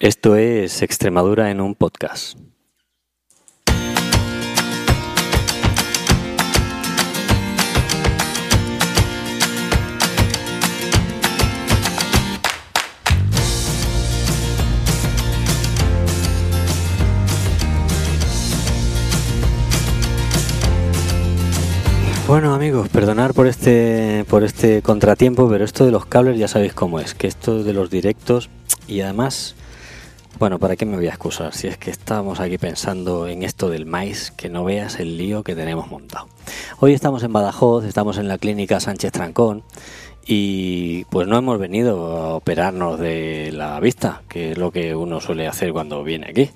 Esto es Extremadura en un podcast. Bueno amigos, perdonar por este por este contratiempo, pero esto de los cables ya sabéis cómo es, que esto de los directos y además bueno, ¿para qué me voy a excusar? Si es que estamos aquí pensando en esto del maíz, que no veas el lío que tenemos montado. Hoy estamos en Badajoz, estamos en la clínica Sánchez Trancón y pues no hemos venido a operarnos de la vista, que es lo que uno suele hacer cuando viene aquí.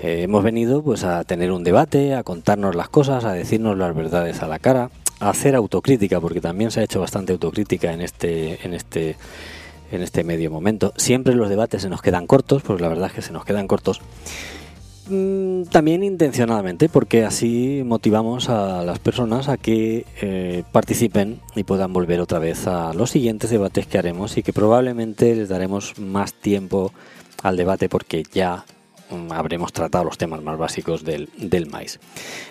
Eh, hemos venido pues a tener un debate, a contarnos las cosas, a decirnos las verdades a la cara, a hacer autocrítica, porque también se ha hecho bastante autocrítica en este, en este en este medio momento. Siempre los debates se nos quedan cortos, pues la verdad es que se nos quedan cortos. Mm, también intencionadamente, porque así motivamos a las personas a que eh, participen y puedan volver otra vez a los siguientes debates que haremos y que probablemente les daremos más tiempo al debate porque ya habremos tratado los temas más básicos del, del maíz.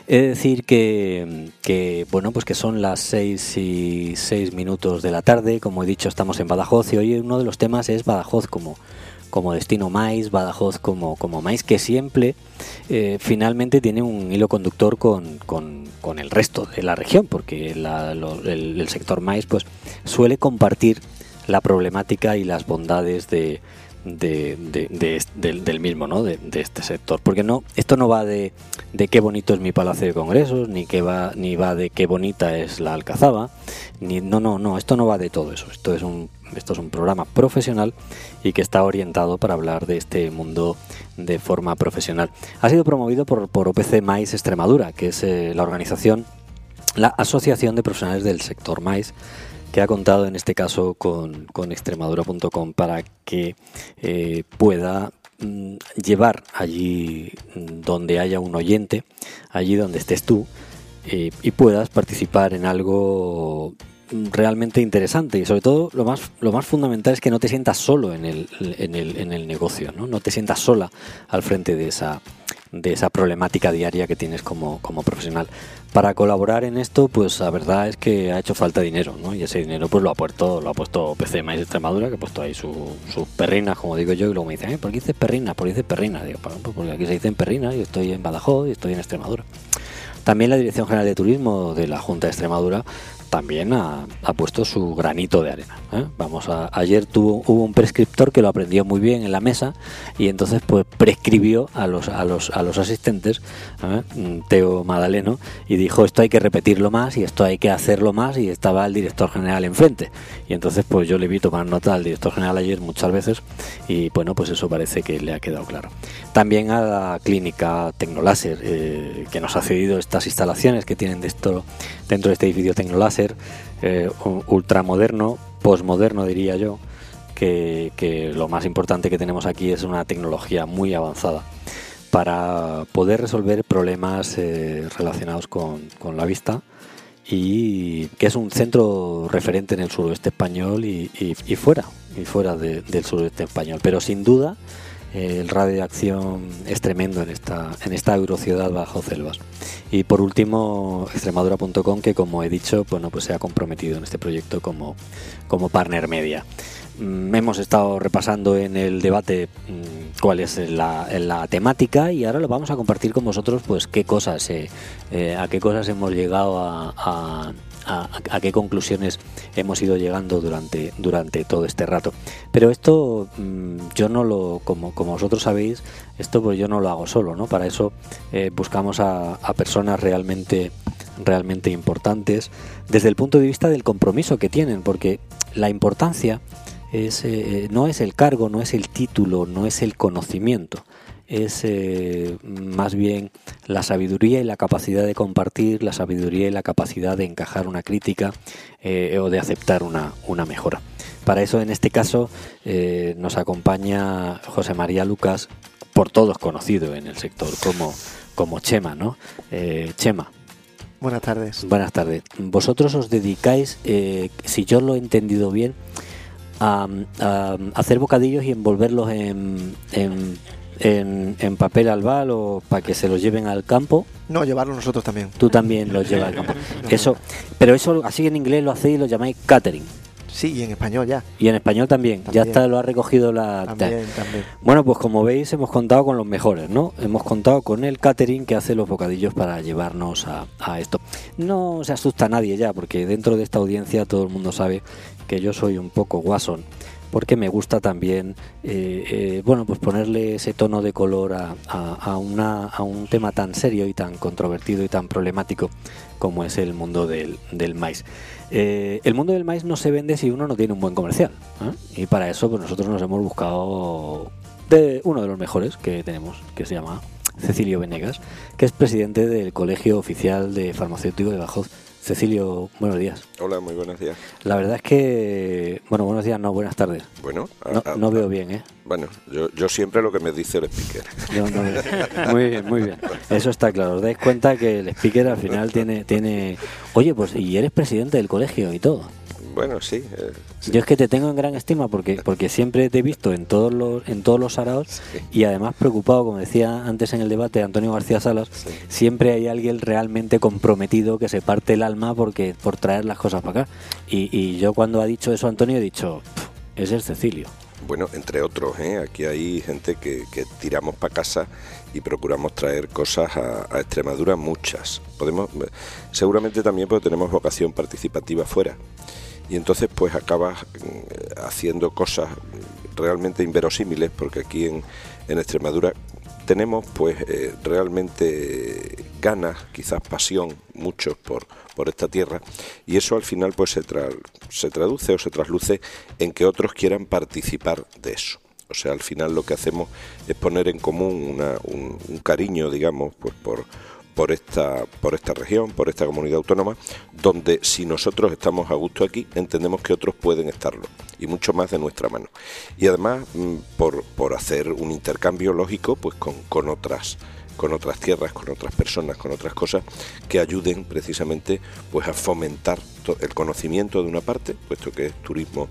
Es decir que, que, bueno, pues que son las 6 y 6 minutos de la tarde, como he dicho, estamos en Badajoz y hoy uno de los temas es Badajoz como, como destino maíz, Badajoz como, como maíz, que siempre eh, finalmente tiene un hilo conductor con, con, con, el resto de la región, porque el, el sector maíz pues suele compartir la problemática y las bondades de, de, del, mismo, ¿no? De, este sector. Porque no, esto no va de, de qué bonito es mi palacio de congresos, ni que va, ni va de qué bonita es la alcazaba, ni no, no, no, esto no va de todo eso. Esto es un, esto es un programa profesional y que está orientado para hablar de este mundo de forma profesional. Ha sido promovido por, por OPC Mais Extremadura, que es eh, la organización, la Asociación de Profesionales del Sector Mais que ha contado en este caso con, con extremadura.com para que eh, pueda mm, llevar allí mm, donde haya un oyente, allí donde estés tú, eh, y puedas participar en algo realmente interesante y sobre todo lo más lo más fundamental es que no te sientas solo en el, en el, en el negocio ¿no? no te sientas sola al frente de esa de esa problemática diaria que tienes como, como profesional. Para colaborar en esto, pues la verdad es que ha hecho falta dinero, ¿no? Y ese dinero pues lo ha puesto, lo ha puesto PC Mais Extremadura, que ha puesto ahí sus perrinas, como digo yo, y luego me dicen, ¿por qué dices perrinas? ¿Por qué dices perrinas? Digo, pues porque aquí se dicen perrinas, y estoy en Badajoz y estoy en Extremadura. También la Dirección General de Turismo de la Junta de Extremadura también ha, puesto su granito de arena. ¿eh? Vamos a, ayer tuvo, hubo un prescriptor que lo aprendió muy bien en la mesa y entonces pues prescribió a los, a los, a los asistentes, ¿eh? mm, Teo Madaleno, y dijo esto hay que repetirlo más y esto hay que hacerlo más y estaba el director general enfrente. Y entonces pues yo le vi tomar nota al director general ayer muchas veces y bueno pues eso parece que le ha quedado claro. También a la clínica Tecnoláser eh, que nos ha cedido estas instalaciones que tienen de esto, dentro de este edificio Tecnoláser eh, ultramoderno, posmoderno diría yo, que, lo más importante que tenemos aquí es una tecnología muy avanzada para poder resolver problemas eh, relacionados con, la vista y que es un centro referente en el suroeste español y, fuera, y fuera del suroeste español. Pero sin duda el radio de acción es tremendo en esta, en esta eurociudad bajo selvas. Y por último, extremadura.com, que como he dicho, bueno, pues se ha comprometido en este proyecto como, como partner media. Mm, hemos estado repasando en el debate mm, cuál es la, la, temática y ahora lo vamos a compartir con vosotros pues qué cosas eh, eh, a qué cosas hemos llegado a a, qué conclusiones hemos ido llegando durante, durante todo este rato. Pero esto mm, yo no lo, como, como vosotros sabéis, esto pues yo no lo hago solo, ¿no? Para eso eh, buscamos a, personas realmente realmente importantes desde el punto de vista del compromiso que tienen, porque la importancia es, eh, no es el cargo, no es el título, no es el conocimiento, es eh, más bien la sabiduría y la capacidad de compartir, la sabiduría y la capacidad de encajar una crítica eh, o de aceptar una, una, mejora. Para eso, en este caso, eh, nos acompaña José María Lucas, por todos conocido en el sector como, como Chema, ¿no? Chema. Buenas tardes. Buenas tardes. Vosotros os dedicáis, si yo lo he entendido bien, a, a hacer bocadillos y envolverlos en, en, en, en papel albal o para que se los lleven al campo. No, llevarlo nosotros también. Tú también los llevas al campo. Eso, pero eso así en inglés lo hacéis y lo llamáis catering. Sí, y en español ya. Y en español también. Ya También. está, lo ha recogido la. También, también. Bueno, pues como veis, hemos contado con los mejores, ¿no? Hemos contado con el catering que hace los bocadillos para llevarnos a, a esto. No se asusta nadie ya, porque dentro de esta audiencia todo el mundo sabe que yo soy un poco guasón, porque me gusta también, eh, eh, bueno, pues ponerle ese tono de color a, a- una, a un tema tan serio y tan controvertido y tan problemático como es el mundo del, del maíz. Eh, el mundo del maíz no se vende si uno no tiene un buen comercial. Y para eso pues nosotros nos hemos buscado de uno de los mejores que tenemos, que se llama Cecilio Venegas, que es presidente del Colegio Oficial de Farmacéutico de Badajoz. Cecilio, buenos días. Hola, muy buenos días. La verdad es que, bueno, buenos días, no, buenas tardes. Bueno, a- No, a- no veo bien, ¿eh? Bueno, yo, yo siempre lo que me dice el speaker. No. Muy bien, muy bien. Eso está claro. Os dais cuenta que el speaker al final tiene, tiene... Oye, pues y eres presidente del colegio y todo. Bueno, sí. eh, sí. Yo es que te tengo en gran estima porque porque siempre te he visto en todos los en todos los araos Sí. y además preocupado, como decía antes en el debate Antonio García Salas, Sí. siempre hay alguien realmente comprometido que se parte el alma porque por traer las cosas para acá. Y, y yo cuando ha dicho eso Antonio he dicho, "Pf, es el Cecilio. Bueno, entre otros, ¿eh? aquí hay gente que, que tiramos para casa y procuramos traer cosas a, a Extremadura, muchas. Podemos, seguramente también porque tenemos vocación participativa fuera. Y entonces pues acabas mm, haciendo cosas realmente inverosímiles porque aquí en, en Extremadura tenemos pues eh, realmente ganas, quizás pasión, muchos por, por esta tierra y eso al final pues se, tra- se traduce o se trasluce en que otros quieran participar de eso. O sea, al final lo que hacemos es poner en común una- un, un cariño, digamos, pues por, por esta, por esta región, por esta comunidad autónoma, donde si nosotros estamos a gusto aquí, entendemos que otros pueden estarlo, y mucho más de nuestra mano. Y además, mm, por, por hacer un intercambio lógico, pues con, con otras con otras tierras, con otras personas, con otras cosas que ayuden precisamente pues a fomentar el conocimiento de una parte, puesto que es turismo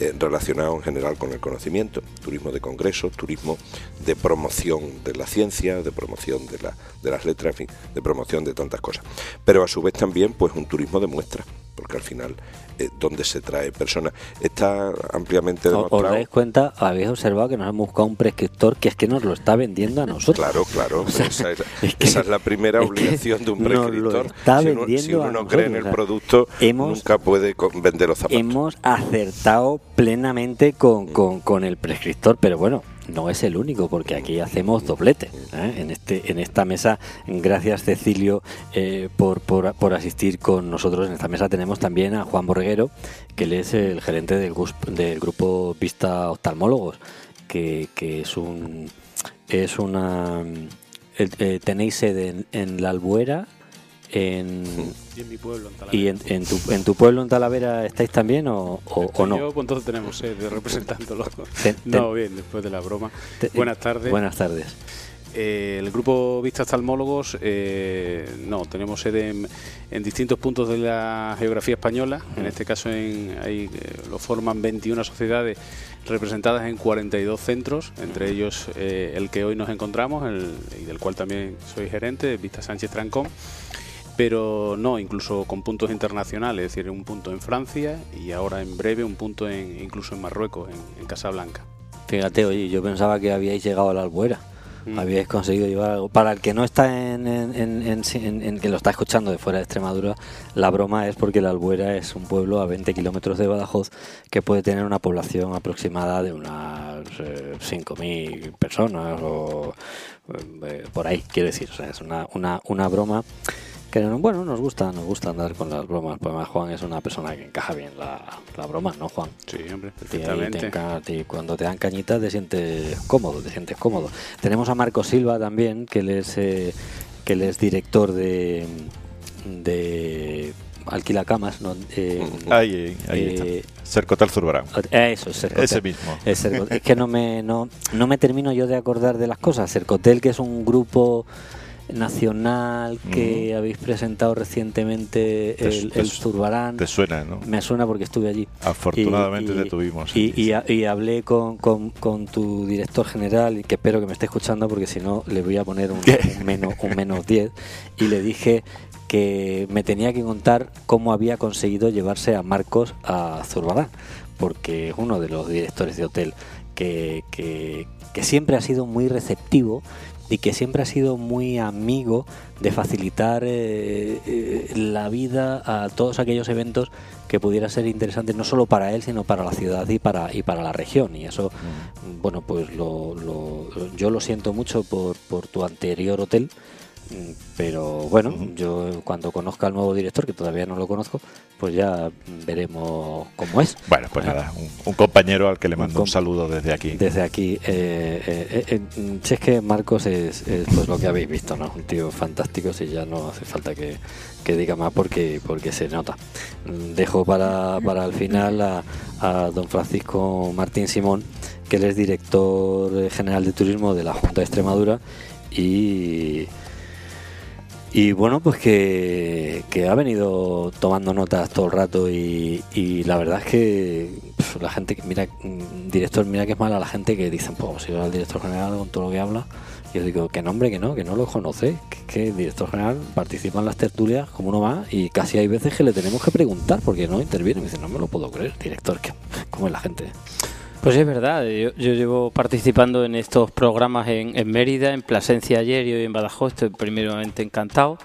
eh, relacionado en general con el conocimiento, turismo de congresos, turismo de promoción de la ciencia, de promoción de, de las letras, en fin, de promoción de tantas cosas. Pero a su vez también pues un turismo de muestra, porque al final eh, donde se trae personas está ampliamente ¿Os- demostrado. ¿Os dais cuenta? Habéis observado que nos hemos buscado un prescriptor que es que nos lo está vendiendo a nosotros. Claro, claro. esa, es, es que- esa es la primera obligación de un prescriptor. está si uno, si uno no cree en nosotros, el o sea, producto, hemos- nunca puede vender los zapatos. Hemos acertado plenamente con, con- con el prescriptor, pero bueno, no es el único, porque aquí hacemos doblete. ¿eh? En, este, en esta mesa, gracias Cecilio eh, por, por, por asistir con nosotros. En esta mesa tenemos también a Juan Borreguero, que él es el gerente del, del grupo Vista Oftalmólogos, que, que es un es una eh, tenéis sede en, en la Albuera, en Y en mi pueblo, en Talavera. ¿Y en, en tu, en tu pueblo, en Talavera, estáis también o, o- o Estoy no? Yo, pues entonces tenemos sede representándolo. Te- te- no, bien, después de la broma. Buenas tardes. Buenas tardes. Eh, el grupo Vista Oftalmólogos, eh, no, tenemos sede en, en distintos puntos de la geografía española. En este caso, en, ahí eh, lo forman 21 sociedades representadas en 42 centros, entre ellos eh, el que hoy nos encontramos el- y del cual también soy gerente, Vista Sánchez Trancón. Pero no, incluso con puntos internacionales, es decir, un punto en Francia y ahora en breve un punto en, incluso en Marruecos, en, en Casablanca. Fíjate, oye, yo pensaba que habíais llegado a la Albuera. Mm. Habíais conseguido llevar algo. Para el que no está en, en, en- en- en- en- que lo está escuchando de fuera de Extremadura, la broma es porque la Albuera es un pueblo a 20 kilómetros de Badajoz que puede tener una población aproximada de unas eh, 5.000 personas o eh, por ahí, quiero decir. O sea, es una, una, una broma que bueno, nos gusta, nos gusta andar con las bromas. Pues además Juan es una persona que encaja bien la, la broma, ¿no, Juan? Sí, hombre, te perfectamente. a ti cuando te dan cañitas te sientes cómodo, te sientes cómodo. Tenemos a Marco Silva también, que él es, eh, que él es director de, de Alquila Camas. ¿no? Eh, Ahí, ahí eh, está. Cercotal Zurbarán. Eso, es Cercotel. Ese mismo. Es, Cercotel. Es que no me, no, no me termino yo de acordar de las cosas. Cercotel, que es un grupo nacional que habéis presentado recientemente, Te- el, te- el Zurbarán. Te suena, ¿no? Me suena porque estuve allí. Afortunadamente Y- te tuvimos. Y, hablé con, con- con tu director general, que espero que me esté escuchando porque si no le voy a poner un, menos, un menos 10. Y le dije que me tenía que contar cómo había conseguido llevarse a Marcos a Zurbarán, porque es uno de los directores de hotel que, que- que siempre ha sido muy receptivo y que siempre ha sido muy amigo de facilitar eh, eh, la vida a todos aquellos eventos que pudiera ser interesantes no solo para él sino para la ciudad y para y para la región. Y eso bueno pues lo, lo- yo lo siento mucho por, por tu anterior hotel mm, pero bueno yo cuando conozca al nuevo director que todavía no lo conozco pues ya veremos cómo es Bueno, pues nada, un, un compañero al que le mando un, saludo desde aquí. desde aquí, eh, eh, eh, eh, si es que Marcos es, es, pues lo que habéis visto, ¿no? Un tío fantástico, si ya no hace falta que, que diga más porque, porque se nota. Mm, Dejo para, para el final a, a don Francisco Martín Simón, que él es director general de turismo de la Junta de Extremadura y... Y bueno, pues que, que ha venido tomando notas todo el rato y, y la verdad es que la gente que mira, mm, director, mira que es mala la gente que dicen, pues si va el director general con todo lo que habla, yo digo, que nombre, que no, que no lo conoce, que, el director general participa en las tertulias como uno más y casi hay veces que le tenemos que preguntar porque no interviene. Me dice, no me lo puedo creer, director, que ¿cómo es la gente? Pues es verdad, yo, yo llevo participando en estos programas en, en Mérida, en Plasencia ayer y hoy en Badajoz, estoy primeramente encantado.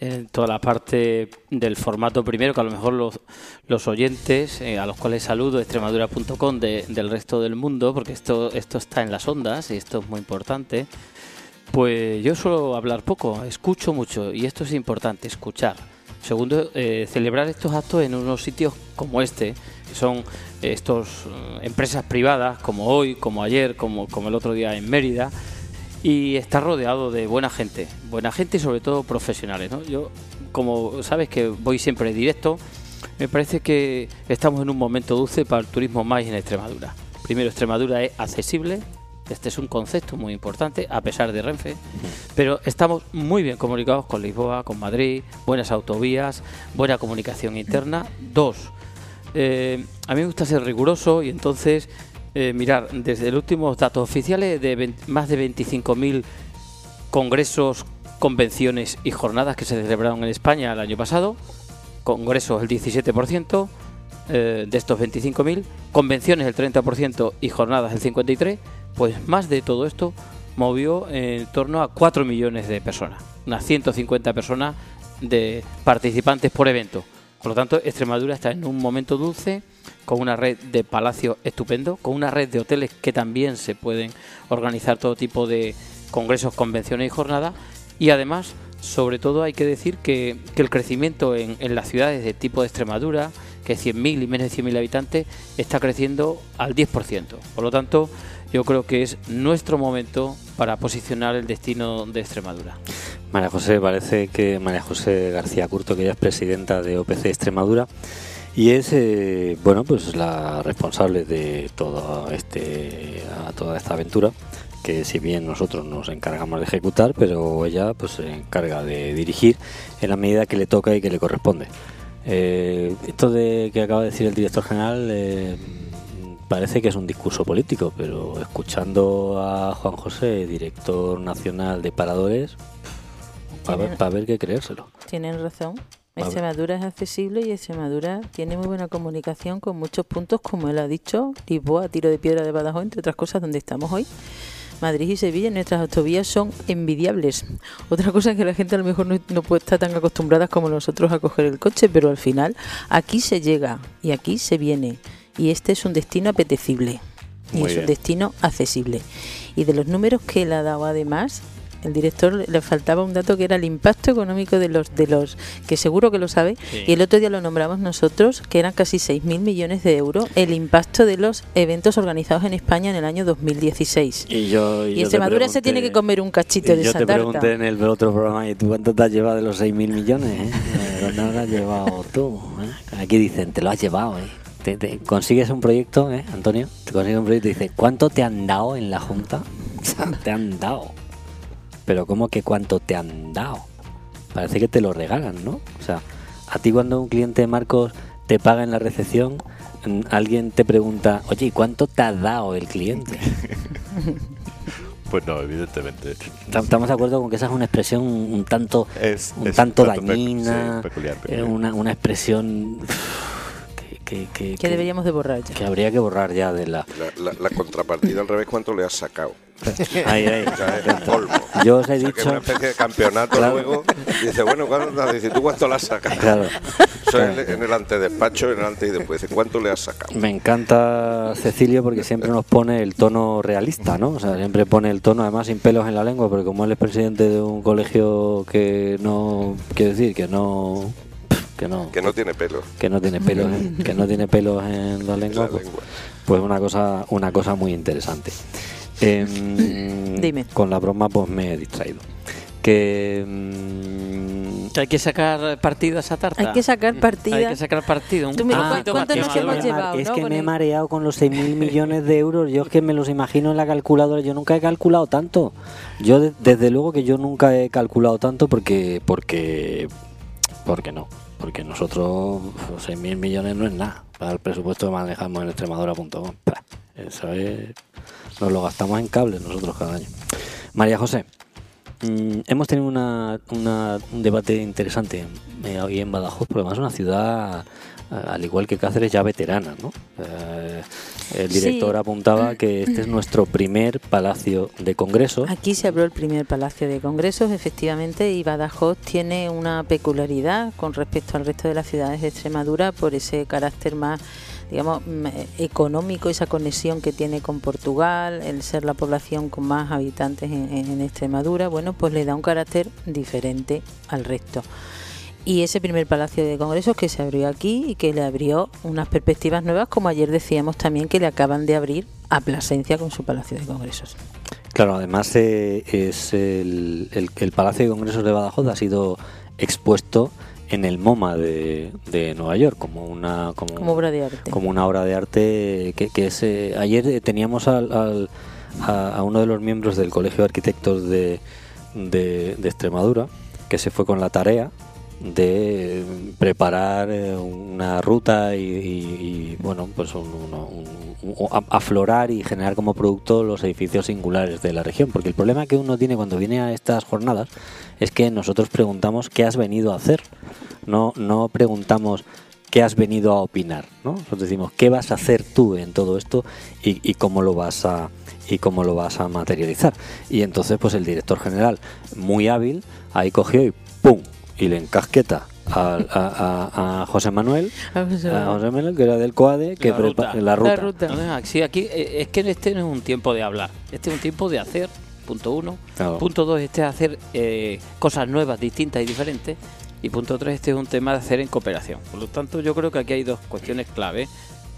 En toda la parte del formato primero, que a lo mejor los, oyentes, eh, a los cuales saludo, extremadura.com de- del resto del mundo, porque esto, esto está en las ondas y esto es muy importante, pues yo suelo hablar poco, escucho mucho y esto es importante, escuchar. Segundo, eh, celebrar estos actos en unos sitios como este, que son estos eh, empresas privadas, como hoy, como ayer, como, el otro día en Mérida, y estar rodeado de buena gente, buena gente y sobre todo profesionales. Yo, como sabes que voy siempre directo, me parece que estamos en un momento dulce para el turismo más en Extremadura. Primero, Extremadura es accesible, este es un concepto muy importante, a pesar de Renfe, pero estamos muy bien comunicados con Lisboa, con Madrid, buenas autovías, buena comunicación interna. Dos, eh, a mí me gusta ser riguroso y entonces eh, mirar desde los últimos datos oficiales de 20 más de 25.000 congresos, convenciones y jornadas que se celebraron en España el año pasado, congresos el 17% eh, de estos 25.000, convenciones el 30% y jornadas el 53%, pues más de todo esto movió en torno a 4 millones de personas, unas 150 personas de participantes por evento. Por lo tanto, Extremadura está en un momento dulce, con una red de palacios estupendo, con una red de hoteles que también se pueden organizar todo tipo de congresos, convenciones y jornadas. Y además, sobre todo, hay que decir que, el crecimiento en, en las ciudades de tipo de Extremadura, que es 100.000 y menos de 100.000 habitantes, está creciendo al 10%. Por lo tanto, yo creo que es nuestro momento para posicionar el destino de Extremadura. María José, parece que María José García Curto, que ella es presidenta de OPC Extremadura y es eh, bueno pues la responsable de todo este toda esta aventura que si bien nosotros nos encargamos de ejecutar, pero ella pues se encarga de dirigir en la medida que le toca y que le corresponde. Eh, esto de que acaba de decir el director general eh, parece que es un discurso político, pero escuchando a Juan José, director nacional de paradores, para ver, Tiene- pa' ver qué creérselo. Tienen razón. Extremadura es accesible y Extremadura tiene muy buena comunicación con muchos puntos, como él ha dicho, Lisboa, Tiro de Piedra de Badajoz, entre otras cosas, donde estamos hoy. Madrid y Sevilla, nuestras autovías son envidiables. Otra cosa es que la gente a lo mejor no, no puede estar tan acostumbrada como nosotros a coger el coche, pero al final aquí se llega y aquí se viene. Y este es un destino apetecible y Muy es bien. un destino accesible. Y de los números que él ha dado además, el director le faltaba un dato que era el impacto económico de los de los que seguro que lo sabe Sí. y el otro día lo nombramos nosotros que eran casi 6.000 millones de euros el impacto de los eventos organizados en España en el año 2016 Y yo y Extremadura se tiene que comer un cachito de yo esa te tarta pregunté en el otro programa, ¿y tú cuánto te has llevado de los 6.000 millones? Eh? ¿Cuánto lo has llevado tú? eh? Aquí dicen, te lo has llevado, ¿eh? Te, te- consigues un proyecto, ¿eh, Antonio? Te consigues un proyecto y dice, ¿cuánto te han dado en la Junta? te han dado. pero ¿cómo que cuánto te han dado? Parece que te lo regalan, ¿no? O sea, a ti cuando un cliente de Marcos te paga en la recepción, mm, alguien te pregunta, oye, ¿y cuánto te ha dado el cliente? Pues no, evidentemente. Ta- Estamos de acuerdo con que esa es una expresión un tanto, Es, un es tanto dañina, sí, peculiar, eh, peculiar. una, una expresión que, que- que- Que que- deberíamos de borrar ya. que habría que borrar ya de la... La, la- la contrapartida al revés, ¿cuánto le has sacado? Ahí, ahí. O sea, es el colmo. Yo os he O sea, que es dicho... una especie de campeonato Claro. luego. Dice, bueno, ¿cuánto, dice, ¿tú cuánto le has sacado? Claro. Eso es en el antedespacho, en el antes y después. Dice, ¿cuánto le has sacado? Me encanta Cecilio porque siempre nos pone el tono realista, ¿no? O sea, siempre pone el tono, además sin pelos en la lengua, porque como él es presidente de un colegio que no, quiero decir, que no, que no, Que no tiene pelo. que no tiene pelos, en, que no tiene pelos en la en lengua, la pues, lengua. pues una cosa, una cosa muy interesante. Em, Dime. Con la broma, pues me he distraído. Que mm, Hay que sacar partido a esa tarta. Hay que sacar partida. Hay que sacar partido. Un Tú mira, poquito ¿cuánto nos hemos llevado? Es ¿no? que me he mareado con los 6.000 millones de euros. Yo es que me los imagino en la calculadora. Yo nunca he calculado tanto. Yo, de- desde luego que yo nunca he calculado tanto porque. porque porque no. Porque nosotros 6.000 millones no es nada. Para el presupuesto que manejamos en extremadura.com. Eso es. Nos lo gastamos en cables nosotros cada año. María José. Mm, hemos tenido una, una- un debate interesante eh, hoy en Badajoz, porque además es una ciudad, al igual que Cáceres, ya veterana. ¿no? Eh, el Sí. director apuntaba que este es nuestro primer palacio de congresos. Aquí se abrió el primer Palacio de Congresos, efectivamente, y Badajoz tiene una peculiaridad con respecto al resto de las ciudades de Extremadura por ese carácter más, digamos, mm, eh, económico, esa conexión que tiene con Portugal, el ser la población con más habitantes en, en Extremadura, bueno, pues le da un carácter diferente al resto. Y ese primer Palacio de Congresos que se abrió aquí y que le abrió unas perspectivas nuevas, como ayer decíamos también que le acaban de abrir a Plasencia con su Palacio de Congresos. Claro, además eh, es el, el- el Palacio de Congresos de Badajoz ha sido expuesto en el MoMA de, de Nueva York como una como, Como obra de arte. como una obra de arte que, que es eh, ayer eh, teníamos al, al- a, a uno de los miembros del Colegio de Arquitectos de, de, de Extremadura que se fue con la tarea de preparar eh, una ruta y, y- bueno pues un- un- aflorar y generar como producto los edificios singulares de la región. Porque el problema que uno tiene cuando viene a estas jornadas es que nosotros preguntamos qué has venido a hacer. No no preguntamos qué has venido a opinar no nosotros decimos qué vas a hacer tú en todo esto y, y cómo lo vas a y cómo lo vas a materializar y entonces pues el director general muy hábil ahí cogió y pum y le encasqueta a, a- a José Manuel A José Manuel. Que era del COADE que La ruta. la ruta, La ruta. No, no, sí, aquí eh, es que este no es un tiempo de hablar, este es un tiempo de hacer, punto uno. Claro. Punto dos, este es hacer eh, cosas nuevas, distintas y diferentes. Y punto tres, este es un tema de hacer en cooperación. Por lo tanto, yo creo que aquí hay dos cuestiones clave.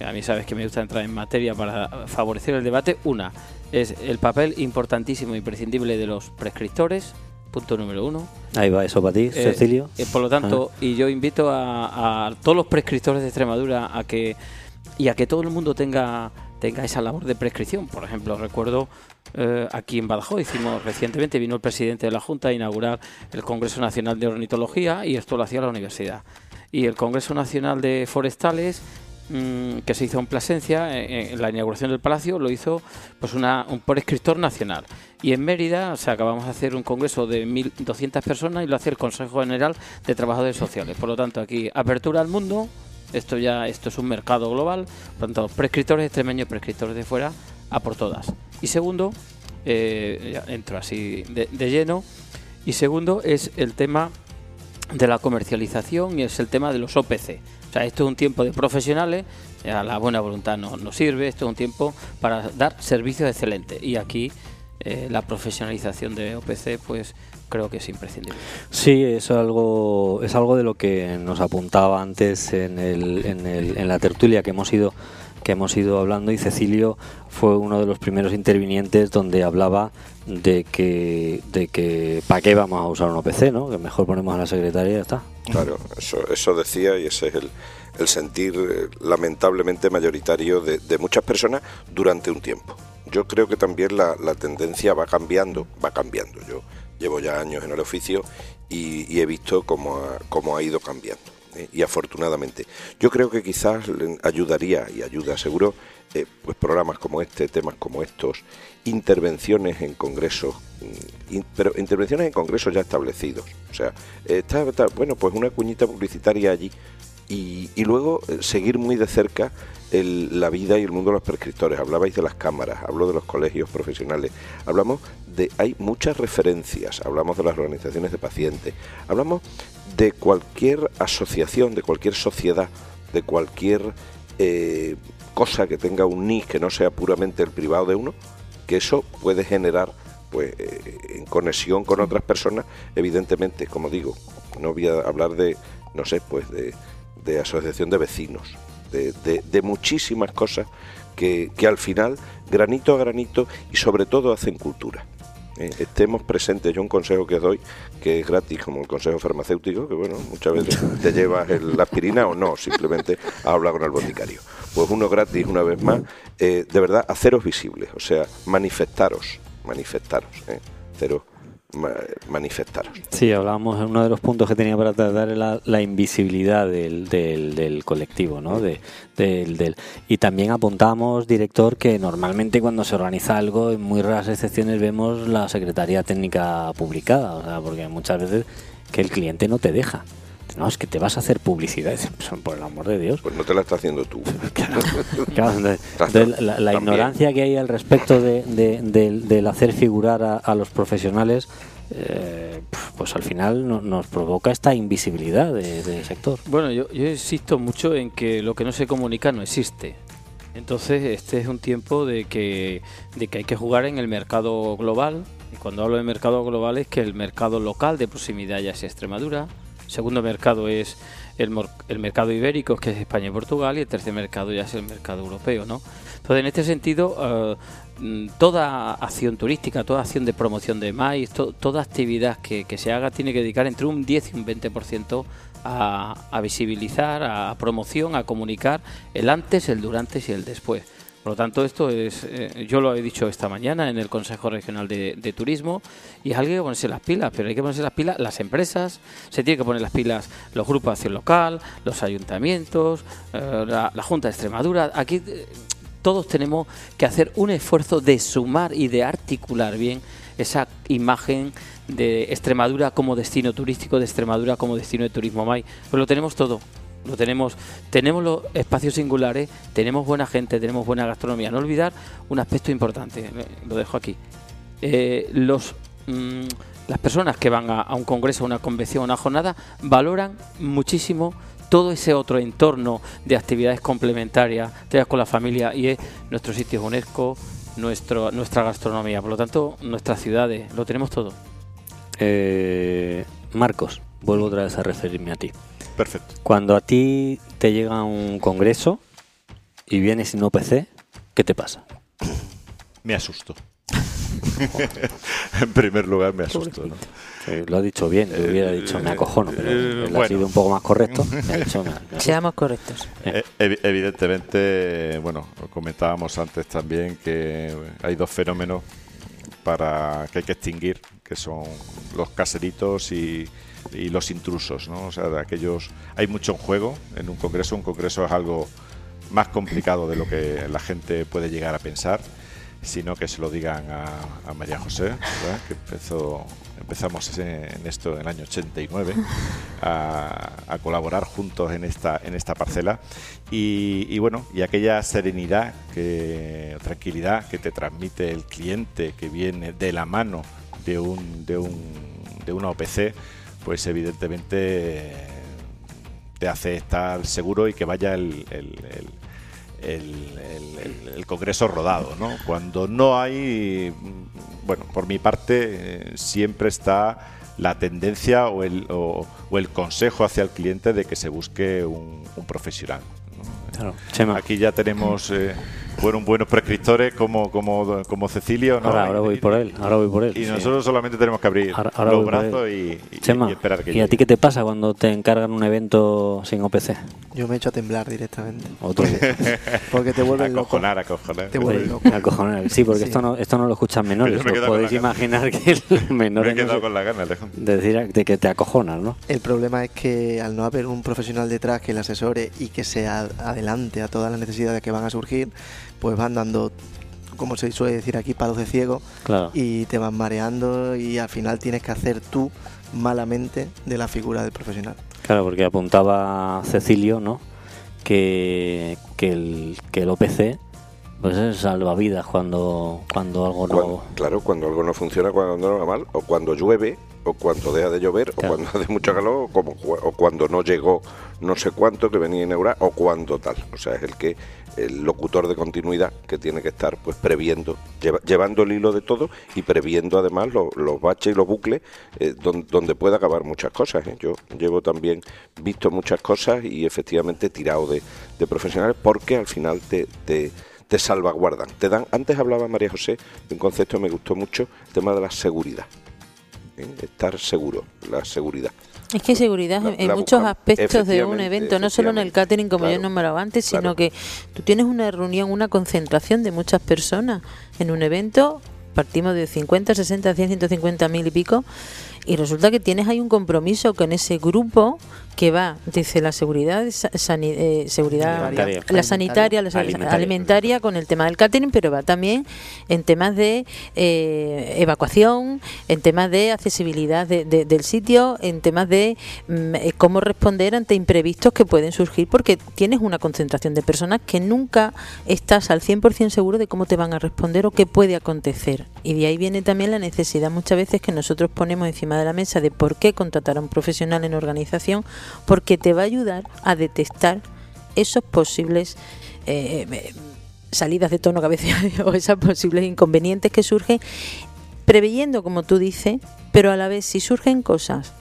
A mí sabes que me gusta entrar en materia para favorecer el debate. Una es el papel importantísimo e imprescindible de los prescriptores, punto número uno. ahí va eso para ti Eh, Cecilio eh, por lo tanto, y yo invito a, a todos los prescriptores de Extremadura a que y a que todo el mundo tenga tenga esa labor de prescripción. Por ejemplo, recuerdo eh, aquí en Badajoz hicimos recientemente vino el presidente de la Junta a inaugurar el Congreso Nacional de Ornitología y esto lo hacía la universidad. Y el Congreso Nacional de Forestales que se hizo en Plasencia, eh, en la inauguración del palacio, lo hizo pues una, un prescriptor nacional. Y en Mérida, o acabamos de hacer un congreso de 1.200 personas y lo hace el Consejo General de Trabajadores Sociales. Por lo tanto, aquí apertura al mundo, esto ya esto es un mercado global, por lo tanto, prescriptores extremeños, prescriptores de fuera, a por todas. Y segundo, eh, entro así de, de lleno, y segundo es el tema de la comercialización y es el tema de los OPC. O sea, esto es un tiempo de profesionales, a la buena voluntad no, no sirve, esto es un tiempo para dar servicios excelentes. Y aquí eh, la profesionalización de OPC, pues creo que es imprescindible. Sí, es algo, es algo de lo que nos apuntaba antes en, el, en, el- en la tertulia que hemos ido que hemos ido hablando y Cecilio fue uno de los primeros intervinientes donde hablaba de que de que para qué vamos a usar un OPC, ¿no? Que mejor ponemos a la secretaria y ya está. Claro, eso, eso decía y ese es el, sentir eh, lamentablemente mayoritario de, muchas personas durante un tiempo. Yo creo que también la, la tendencia va cambiando, va cambiando. Yo llevo ya años en el oficio y, y he visto cómo ha, cómo ha ido cambiando. ¿Eh? Y afortunadamente. Yo creo que quizás ayudaría, y ayuda seguro, eh, pues programas como este, temas como estos, intervenciones en congresos, mm, pero intervenciones en congresos ya establecidos. O sea, eh, está, bueno, pues una cuñita publicitaria allí y, luego seguir muy de cerca la vida y el mundo de los prescriptores. Hablabais de las cámaras, hablo de los colegios profesionales, hablamos de, hay muchas referencias, hablamos de las organizaciones de pacientes, hablamos de cualquier asociación, de cualquier sociedad, de cualquier eh, cosa que tenga un NIS que no sea puramente el privado de uno, que eso puede generar pues eh, en conexión con otras personas, evidentemente, como digo, no voy a hablar de, no sé, pues de, de asociación de vecinos, de, de- de muchísimas cosas que, que al final, granito a granito, y sobre todo hacen cultura. Eh, estemos presentes, yo un consejo que doy, que es gratis, como el consejo farmacéutico, que bueno, muchas veces te llevas el- la aspirina o no, simplemente habla con el boticario. Pues uno gratis, una vez más, eh, de verdad, haceros visibles, o sea, manifestaros, manifestaros, eh, haceros, manifestaros. Sí, hablábamos en uno de los puntos que tenía para tratar la, la invisibilidad del, del, del colectivo, ¿no? De, del, del- y también apuntamos, director, que normalmente cuando se organiza algo, en muy raras excepciones vemos la Secretaría Técnica publicada, o sea, porque muchas veces que el cliente no te deja. No, es que te vas a hacer publicidad, por el amor de Dios. Pues no te la está haciendo tú. Claro, entonces, entonces la, ignorancia que hay al respecto de, de- del- del hacer figurar a, a los profesionales, eh, pues al final no- nos provoca esta invisibilidad de- del sector. Bueno, yo, yo insisto mucho en que lo que no se comunica no existe. Entonces, este es un tiempo de que, de que hay que jugar en el mercado global. Y cuando hablo de mercado global es que el mercado local de proximidad ya es Extremadura. Segundo mercado es el, el mercado ibérico, que es España y Portugal. Y el tercer mercado ya es el mercado europeo, ¿no? Entonces, en este sentido, eh, mm, toda acción turística, toda acción de promoción de maíz, to- toda actividad que, que se haga tiene que dedicar entre un 10 y un 20% a, a visibilizar, a promoción, a comunicar el antes, el durante y el después. Por lo tanto, esto es, eh, yo lo he dicho esta mañana en el Consejo Regional de, Turismo y es algo que ponerse las pilas, pero hay que ponerse las pilas las empresas, se tiene que poner las pilas los grupos de acción local, los ayuntamientos, eh, la, la Junta de Extremadura. Aquí eh, todos tenemos que hacer un esfuerzo de sumar y de articular bien esa imagen de Extremadura como destino turístico, de Extremadura como destino de turismo MAI. Pues lo tenemos todo. Lo tenemos, tenemos los espacios singulares, tenemos buena gente, tenemos buena gastronomía. No olvidar un aspecto importante, eh, lo dejo aquí. Eh, los, mm, las personas que van a, un congreso, una convención, una jornada, valoran muchísimo todo ese otro entorno de actividades complementarias, actividades con la familia y es nuestros sitios UNESCO, nuestro, nuestra gastronomía. Por lo tanto, nuestras ciudades, lo tenemos todo. Eh, Marcos, vuelvo otra vez a referirme a ti. Perfecto. Cuando a ti te llega un congreso y vienes sin OPC, ¿qué te pasa? Me asusto. en primer lugar, me asusto. ¿no? Eh, lo ha dicho bien, yo hubiera dicho me acojono, pero eh, él ha sido un poco más correcto. Me ha dicho, me- me- Seamos correctos. Eh, evi- evidentemente, bueno, comentábamos antes también que hay dos fenómenos para que hay que extinguir, que son los caseritos y, y los intrusos, ¿no? O sea, aquellos hay mucho en juego en un congreso. Un congreso es algo más complicado de lo que la gente puede llegar a pensar, sino que se lo digan a, María José, que empezó empezamos en en esto en el año 89 a, a colaborar juntos en esta en esta parcela y, y bueno y aquella serenidad que tranquilidad que te transmite el cliente que viene de la mano de un de un de una OPC pues evidentemente te hace estar seguro y que vaya el, el- Congreso rodado, ¿no? Cuando no hay, bueno, por mi parte eh, siempre está la tendencia o el, o, o el consejo hacia el cliente de que se busque un, un profesional. ¿no? Claro. Aquí ya tenemos eh, fueron buenos prescriptores como, como, como Cecilio. ¿no? Ahora, ahora voy por él, ahora voy por él. Y sí. nosotros solamente tenemos que abrir Ahora- ahora los brazos y, y- Chema, y esperar que ¿y a llegue. ti qué te pasa cuando te encargan un evento sin OPC? Yo me echo a temblar directamente. ¿O tú? Porque te vuelves loco. Acojonar, acojonar. Te vuelves Oye, loco. acojonar. Sí, porque Sí. esto no esto no lo escuchan menores. Me podéis imaginar que el menor Me he quedado con la gana, decir de que te acojonas, ¿no? El problema es que al no haber un profesional detrás que le asesore y que se a- adelante a todas las necesidades que van a surgir, pues van dando, como se suele decir aquí, palos de ciego Claro. y te van mareando y al final tienes que hacer tú malamente de la figura del profesional. Claro, porque apuntaba Cecilio, ¿no? Que, que, el, que el OPC pues es salvavidas cuando, cuando algo no... Cuando- claro, cuando algo no funciona, cuando no va mal, o cuando llueve, o cuando deja de llover, Claro. o cuando hace mucho calor, o, como, o cuando no llegó no sé cuánto que venía a inaugurar, o cuando tal. O sea, es el que el locutor de continuidad que tiene que estar pues previendo, lleva- llevando el hilo de todo y previendo además lo- los baches y los bucles eh, don- donde puede acabar muchas cosas. ¿eh? Yo llevo también visto muchas cosas y efectivamente tirado de, de profesionales porque al final te, te, te salvaguardan. Te dan, antes hablaba María José de un concepto que me gustó mucho, el tema de la seguridad. ¿eh? Estar seguro, la seguridad. Es que seguridad La- en la muchos buscamos. aspectos de un evento, no solo en el catering como yo he Claro, nombrado antes, sino que tú tienes una reunión, una concentración de muchas personas en un evento, partimos de 50, 60, 100, 150 mil y pico, y resulta que tienes ahí un compromiso con ese grupo que va desde la seguridad, sa- sani- eh, seguridad Alimentaria. la sanitaria, la alimentaria. con el tema del catering, pero va también en temas de eh, evacuación, en temas de accesibilidad de- de- del sitio, en temas de mm, eh, cómo responder ante imprevistos que pueden surgir, porque tienes una concentración de personas que nunca estás al 100% seguro de cómo te van a responder o qué puede acontecer. Y de ahí viene también la necesidad muchas veces que nosotros ponemos encima de la mesa de por qué contratar a un profesional en organización, porque te va a ayudar a detectar esos posibles eh, salidas de tono que o esos posibles inconvenientes que surgen, preveyendo, como tú dices, pero a la vez si surgen cosas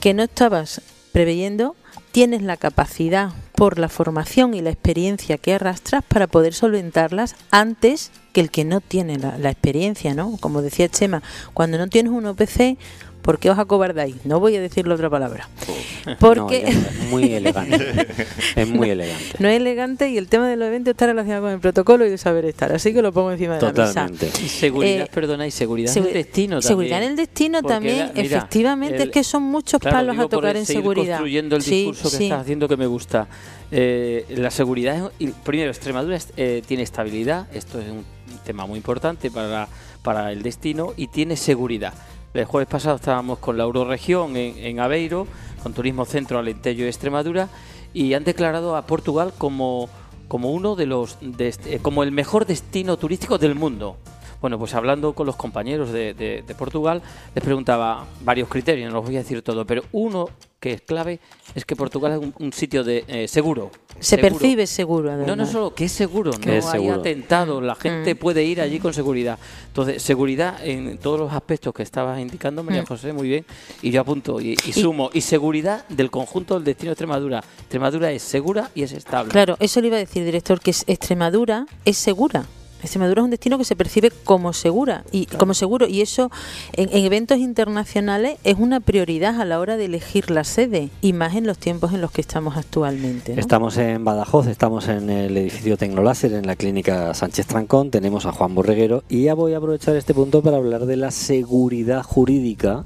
que no estabas preveyendo, tienes la capacidad por la formación y la experiencia que arrastras para poder solventarlas antes que el que no tiene la, la experiencia, ¿no? Como decía Chema, cuando no tienes un OPC, ¿por qué os acobardáis? No voy a decir la otra palabra. Porque No, ya está, es muy elegante. es muy elegante. no es elegante y el tema de los eventos está relacionado con el protocolo y el saber estar. Así que lo pongo encima de la mesa. Totalmente. Y seguridad, Eh, perdona, y seguridad Seguri- en el destino Seguridad también. en el destino Porque también, mira, efectivamente, el- es que son muchos Claro, palos a tocar en seguridad. construyendo el Sí, discurso que sí. estás haciendo que me gusta. Eh, la seguridad, primero, Extremadura eh, tiene estabilidad, esto es un tema muy importante para, para el destino, y tiene seguridad. El jueves pasado estábamos con la Euroregión en, Aveiro, con Turismo Centro Alentejo y Extremadura, y han declarado a Portugal como, como uno de los eh, como el mejor destino turístico del mundo. Bueno, pues hablando con los compañeros de, Portugal, les preguntaba varios criterios, no los voy a decir todo, pero uno que es clave es que Portugal es un, un sitio de eh, seguro. Se seguro. percibe seguro, además. No, no solo que es seguro, Que no es hay seguro. atentados, la gente Mm. puede ir allí con seguridad. Entonces, seguridad en todos los aspectos que estabas indicando, María Mm. José, muy bien. Y yo apunto y, y sumo. Y seguridad del conjunto del destino de Extremadura. Extremadura es segura y es estable. Claro, eso le iba a decir, director, que es- Extremadura es segura. Extremadura es un destino que se percibe como segura y como seguro y eso en, en eventos internacionales es una prioridad a la hora de elegir la sede y más en los tiempos en los que estamos actualmente. ¿no? Estamos en Badajoz, estamos en el edificio Tecnoláser, en la clínica Sánchez Trancón, tenemos a Juan Borreguero y ya voy a aprovechar este punto para hablar de la seguridad jurídica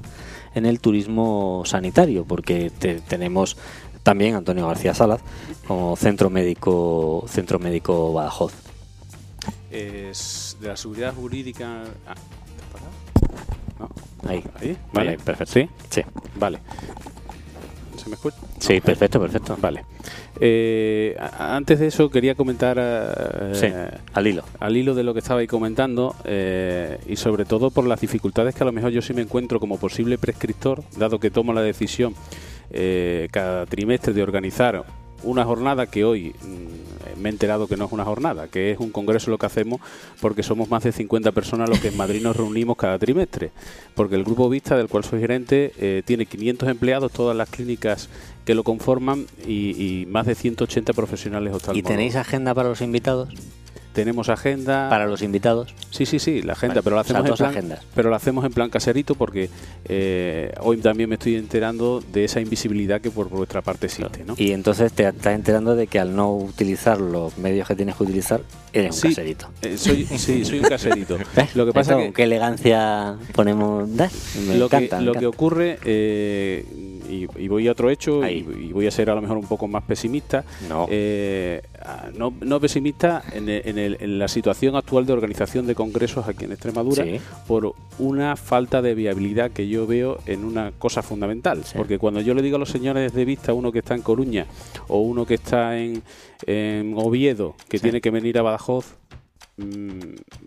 en el turismo sanitario, porque te- tenemos también Antonio García Salas como centro médico, centro médico Badajoz. Es de la seguridad jurídica. Ah, ¿te has parado? No. Ahí, Ahí, vale. Ahí, perfecto. ¿Sí? Sí, Vale. ¿Se me escucha? sí, perfecto, perfecto. Vale. Eh, antes de eso quería comentar eh, Sí, al hilo. al hilo de lo que estabais comentando eh, y sobre todo por las dificultades que a lo mejor yo sí me encuentro como posible prescriptor, dado que tomo la decisión eh, cada trimestre de organizar una jornada que hoy mm, me he enterado que no es una jornada, que es un congreso lo que hacemos porque somos más de 50 personas los que en Madrid nos reunimos cada trimestre, porque el grupo Vista del cual soy gerente eh, tiene 500 empleados, todas las clínicas que lo conforman y, y más de 180 profesionales ¿Y oftalmólogos. tenéis agenda para los invitados? Tenemos agenda. Para los invitados. Sí, sí, sí, la agenda, Vale, pero la hacemos en plan, agendas. pero la hacemos en plan caserito porque eh, hoy también me estoy enterando de esa invisibilidad que por vuestra parte existe, ¿no? Y entonces te estás enterando de que al no utilizar los medios que tienes que utilizar, eres un caserito. eh, soy, sí, soy un caserito. Lo que pasa Esto, que qué elegancia ponemos. ¿ves? Me lo, encanta, que, me lo que ocurre, eh, y, y voy a otro hecho, y, voy a ser a lo mejor un poco más pesimista. No. Eh, ah, no, no pesimista en, el- en el- en la situación actual de organización de congresos aquí en Extremadura Sí. por una falta de viabilidad que yo veo en una cosa fundamental. Sí. Porque cuando yo le digo a los señores de vista, uno que está en Coruña o uno que está en, en Oviedo, que Sí. tiene que venir a Badajoz, mm,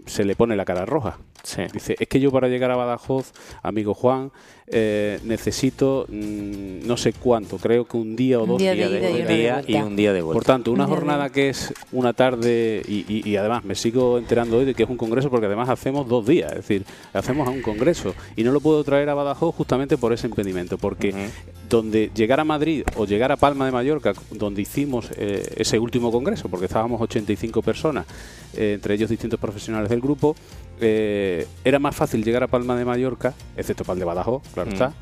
se le pone la cara roja. Sí. Dice, es que yo para llegar a Badajoz, amigo Juan, eh, necesito mm, no sé cuánto, creo que un día o dos día de días y de Un de día vuelta. y un día de Por vuelta. tanto, una Un día jornada que es una tarde y, y- y además me sigo enterando hoy de que es un congreso porque además hacemos dos días, es decir, hacemos a un congreso y no lo puedo traer a Badajoz justamente por ese impedimento, porque donde llegar a Madrid o llegar a Palma de Mallorca, donde hicimos eh, ese último congreso, porque estábamos 85 personas, eh, entre ellos distintos profesionales del grupo, eh, era más fácil llegar a Palma de Mallorca, excepto para el de Badajoz, claro Mm. está,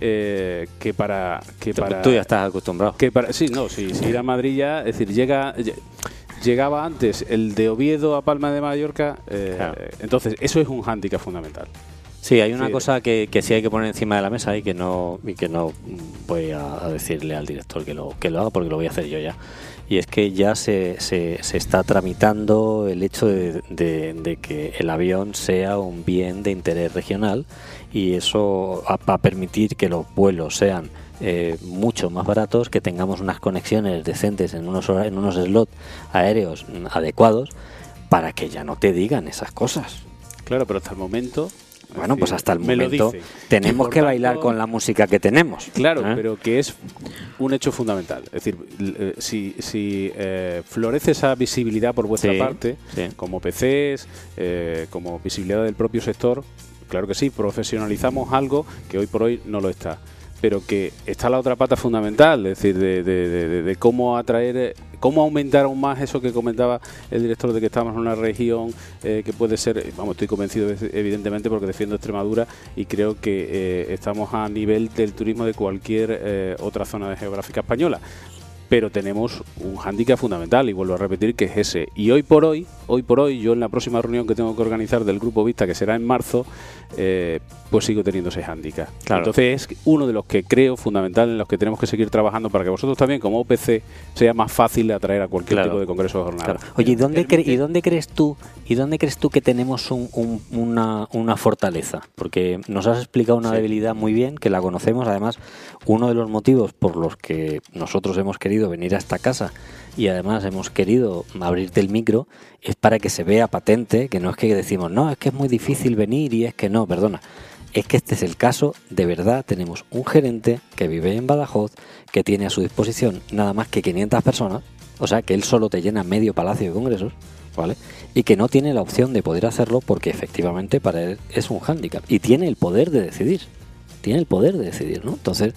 eh, que para que Tú- para Tú ya estás acostumbrado. que para sí no si, si ir a Madrid ya es decir llega lle- llegaba antes el de Oviedo a Palma de Mallorca eh, Claro. entonces eso es un hándicap fundamental Sí, hay una Sí. cosa que, que sí hay que poner encima de la mesa y que no y que no voy a decirle al director que lo que lo haga porque lo voy a hacer yo ya. Y es que ya se, se, se está tramitando el hecho de, de- que el avión sea un bien de interés regional y eso va a permitir que los vuelos sean eh, mucho más baratos, que tengamos unas conexiones decentes en unos, en unos slots aéreos adecuados para que ya no te digan esas cosas. claro pero hasta el momento Bueno, pues hasta el momento tenemos que bailar con la música que tenemos. Claro, ¿eh? pero que es un hecho fundamental. Es decir, eh, si, si eh, florece esa visibilidad por vuestra Sí, parte, sí. como PCs, eh, como visibilidad del propio sector, claro que sí, profesionalizamos algo que hoy por hoy no lo está. Pero que está la otra pata fundamental, es decir, de, cómo atraer, cómo aumentar aún más eso que comentaba el director de que estamos en una región eh, que puede ser, vamos, estoy convencido evidentemente porque defiendo Extremadura y creo que eh, estamos a nivel del turismo de cualquier eh, otra zona geográfica española pero tenemos un hándicap fundamental y vuelvo a repetir que es ese. Y hoy por hoy, hoy por hoy, yo en la próxima reunión que tengo que organizar del grupo Vista, que será en marzo, eh, pues sigo teniendo ese hándicap. Claro. Entonces es uno de los que creo fundamental en los que tenemos que seguir trabajando para que vosotros también, como OPC, sea más fácil atraer a cualquier Claro. tipo de congreso o jornada. Claro. Oye, ¿y dónde, cre- Permite- ¿y dónde crees tú y dónde crees tú que tenemos un- un- una, una fortaleza? Porque nos has explicado una Sí. debilidad muy bien, que la conocemos. Además, uno de los motivos por los que nosotros hemos querido venir a esta casa y además hemos querido abrirte el micro es para que se vea patente, que no es que decimos, no, es que es muy difícil venir y es que no, perdona. Es que este es el caso, de verdad tenemos un gerente que vive en Badajoz, que tiene a su disposición nada más que 500 personas, o sea que él solo te llena medio palacio de congresos, ¿vale? Y que no tiene la opción de poder hacerlo porque efectivamente para él es un hándicap y tiene el poder de decidir, tiene el poder de decidir, ¿no? Entonces,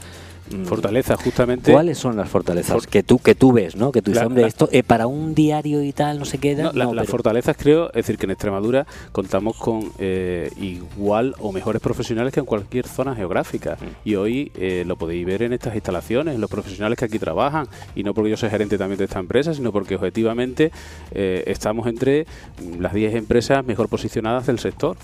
mm, Fortaleza, justamente. ¿cuáles son las fortalezas For- que tú que tú ves, ¿no? Que tú dices, hombre, esto eh, para un diario y tal, no no, la- las pero- fortalezas creo, es decir, que en Extremadura contamos con eh, igual o mejores profesionales que en cualquier zona geográfica. Mm. Y hoy eh, lo podéis ver en estas instalaciones, en los profesionales que aquí trabajan. Y no porque yo soy gerente también de esta empresa, sino porque objetivamente eh, estamos entre las 10 empresas mejor posicionadas del sector.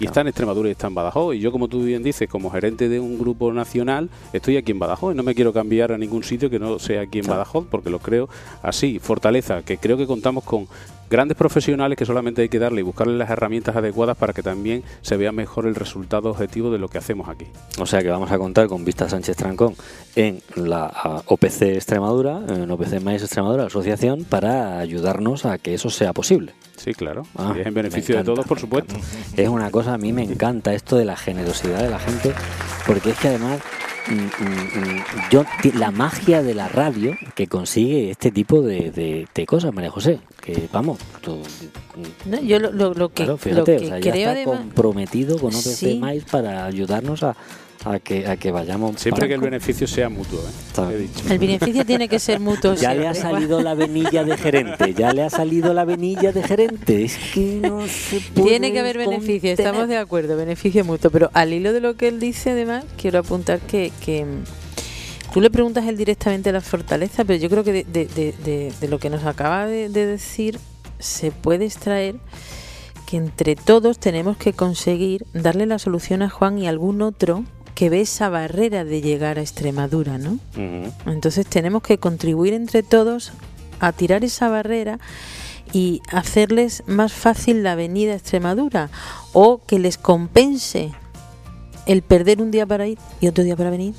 Y está en Extremadura y está en Badajoz. Y yo, como tú bien dices, como gerente de un grupo nacional, estoy aquí en Badajoz y no me quiero cambiar a ningún sitio que no sea aquí en Badajoz, porque lo creo así. Fortaleza, que creo que contamos con grandes profesionales que solamente hay que darle y buscarle las herramientas adecuadas para que también se vea mejor el resultado objetivo de lo que hacemos aquí. O sea que vamos a contar con Vista Sánchez Trancón en la OPC Extremadura, en OPC Maíz Extremadura, asociación, para ayudarnos a que eso sea posible. Sí, claro. Ah, es en beneficio de todos, por supuesto. Es una cosa, a mí me encanta esto de la generosidad de la gente, porque es que además yo la magia de la radio que consigue este tipo de, de- de cosas, María José, que vamos, tú, No, yo lo, lo- lo que, claro, lo fíjate, que o sea, ya creo está además... comprometido con OPC Sí. Para ayudarnos a, a que, a que vayamos. Siempre que el beneficio sea mutuo, ¿eh? He dicho. El beneficio tiene que ser mutuo. Ya le ha salido la venilla de gerente, ya le ha salido la venilla de gerente. Es que no se puede Tiene que haber beneficio, estamos de acuerdo, beneficio mutuo. Pero al hilo de lo que él dice, además, quiero apuntar que, que, mm, tú le preguntas él directamente las fortalezas, pero yo creo que de, de- de- de- de lo que nos acaba de, de decir se puede extraer que entre todos tenemos que conseguir darle la solución a Juan y algún otro que ve esa barrera de llegar a Extremadura, ¿no? Entonces tenemos que contribuir entre todos a tirar esa barrera y hacerles más fácil la venida a Extremadura o que les compense el perder un día para ir y otro día para venir.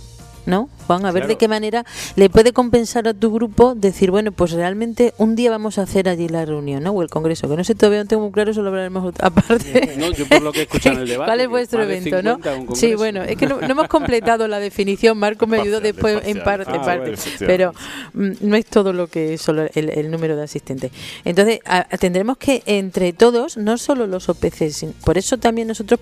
¿No? Juan, a ver de qué manera le puede compensar a tu grupo decir, bueno, pues realmente un día vamos a hacer allí la reunión, ¿no? O el congreso, que no sé todavía no tengo muy claro, eso lo hablaremos aparte. No, yo por lo que he escuchado en el debate. ¿Cuál es vuestro evento, no? 50 un Sí, bueno, es que no, no hemos completado la definición, Marco me ayudó después en parte, Ah, parte. bueno, pero mm, no es todo lo que es solo el, el número de asistentes. Entonces, a- tendremos que entre todos, no solo los OPCs, sin- por eso también nosotros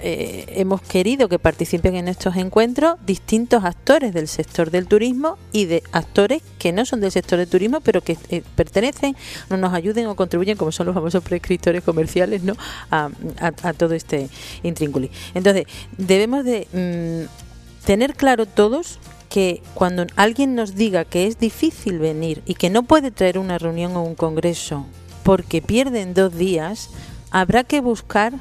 eh, hemos querido que participen en estos encuentros distintos actores del sector del turismo y de actores que no son del sector del turismo, pero que eh, pertenecen, no nos ayuden o contribuyen, como son los famosos prescriptores comerciales, ¿no? a, todo este intrínculo. Entonces, debemos de mm, tener claro todos que cuando alguien nos diga que es difícil venir y que no puede traer una reunión o un congreso porque pierden dos días, habrá que buscar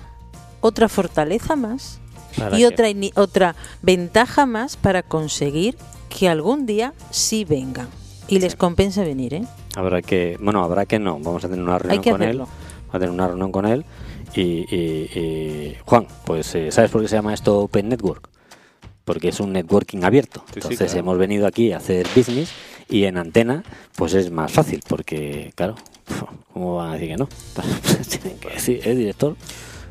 otra fortaleza más ¿Para y otra, otra ventaja más para conseguir que algún día sí vengan y les compense venir, ¿eh? Habrá que, bueno, habrá que no. Vamos a tener una reunión que con hacerlo. él. Vamos a tener una reunión con él. Y, y- y- Juan, pues eh, ¿sabes por qué se llama esto Open Network? Porque es un networking abierto. Sí, sí, Entonces claro. hemos venido aquí a hacer business y en antena, pues es más fácil. Porque, claro, ¿cómo van a decir que no? Tienen que decir, ¿eh, director?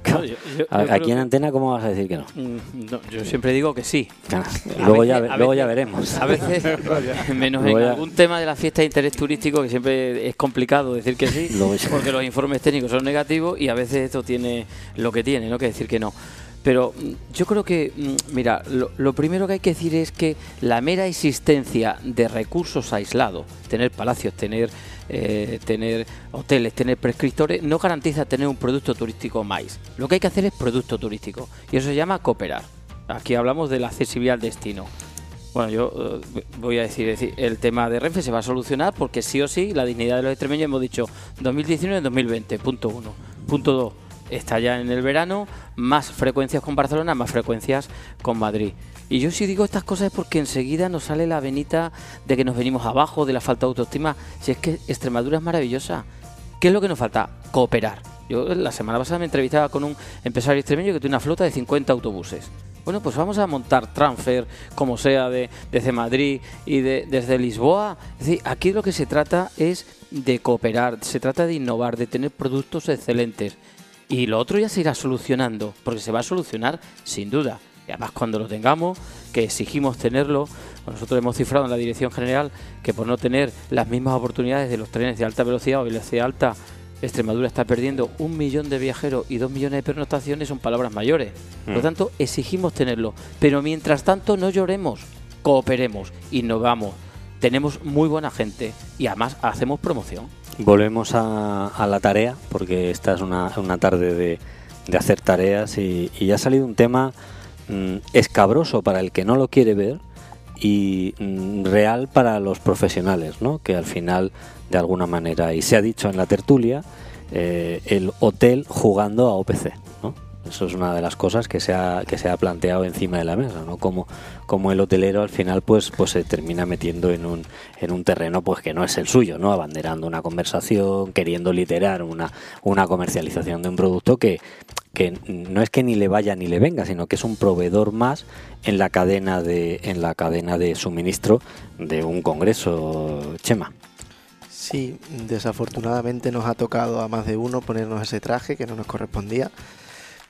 No, yo- yo- A- yo Aquí en antena, ¿cómo vas a decir que no? Mm, no, yo siempre digo que sí. Ah, luego veces- ya, luego veces- ya veremos. A veces, menos Luego en ya- algún tema de la fiesta de interés turístico, que siempre es complicado decir que sí, porque los informes técnicos son negativos y a veces esto tiene lo que tiene, ¿no? Que decir que no. Pero mm, yo creo que, mm, mira, lo, lo primero que hay que decir es que la mera existencia de recursos aislados, tener palacios, tener, eh, tener hoteles, tener prescriptores, no garantiza tener un producto turístico más. Lo que hay que hacer es producto turístico y eso se llama cooperar. Aquí hablamos de la accesibilidad al destino. Bueno, yo eh, voy a decir, decir, el tema de Renfe se va a solucionar porque sí o sí la dignidad de los extremeños hemos dicho 2019-2020, punto uno. Punto dos, está ya en el verano, más frecuencias con Barcelona, más frecuencias con Madrid. Y yo si digo estas cosas es porque enseguida nos sale la venita de que nos venimos abajo, de la falta de autoestima. Si es que Extremadura es maravillosa. ¿Qué es lo que nos falta? Cooperar. Yo la semana pasada me entrevistaba con un empresario extremeño que tiene una flota de 50 autobuses. Bueno, pues vamos a montar transfer, como sea, de, desde Madrid y de, desde Lisboa. Es decir, aquí lo que se trata es de cooperar, se trata de innovar, de tener productos excelentes. Y lo otro ya se irá solucionando, porque se va a solucionar sin duda. Y además cuando lo tengamos, que exigimos tenerlo, nosotros hemos cifrado en la Dirección General que por no tener las mismas oportunidades de los trenes de alta velocidad o velocidad alta, Extremadura está perdiendo un millón de viajeros y dos millones de pernoctaciones, son palabras mayores. Por lo Mm. tanto, exigimos tenerlo. Pero mientras tanto, no lloremos, cooperemos, innovamos. Tenemos muy buena gente y además hacemos promoción. Volvemos a, a la tarea, porque esta es una, una tarde de, de hacer tareas y, y ha salido un tema mm, escabroso para el que no lo quiere ver y mm, real para los profesionales, ¿no? que al final, de alguna manera, y se ha dicho en la tertulia, eh, el hotel jugando a OPC. ¿no? Eso es una de las cosas que se ha, que se ha planteado encima de la mesa, ¿no? Como, como el hotelero al final pues, pues se termina metiendo en un, en un terreno pues que no es el suyo, ¿no? Abanderando una conversación, queriendo literar una, una comercialización de un producto que, que no es que ni le vaya ni le venga, sino que es un proveedor más en la cadena de, en la cadena de suministro de un congreso, Chema. Sí, desafortunadamente nos ha tocado a más de uno ponernos ese traje que no nos correspondía.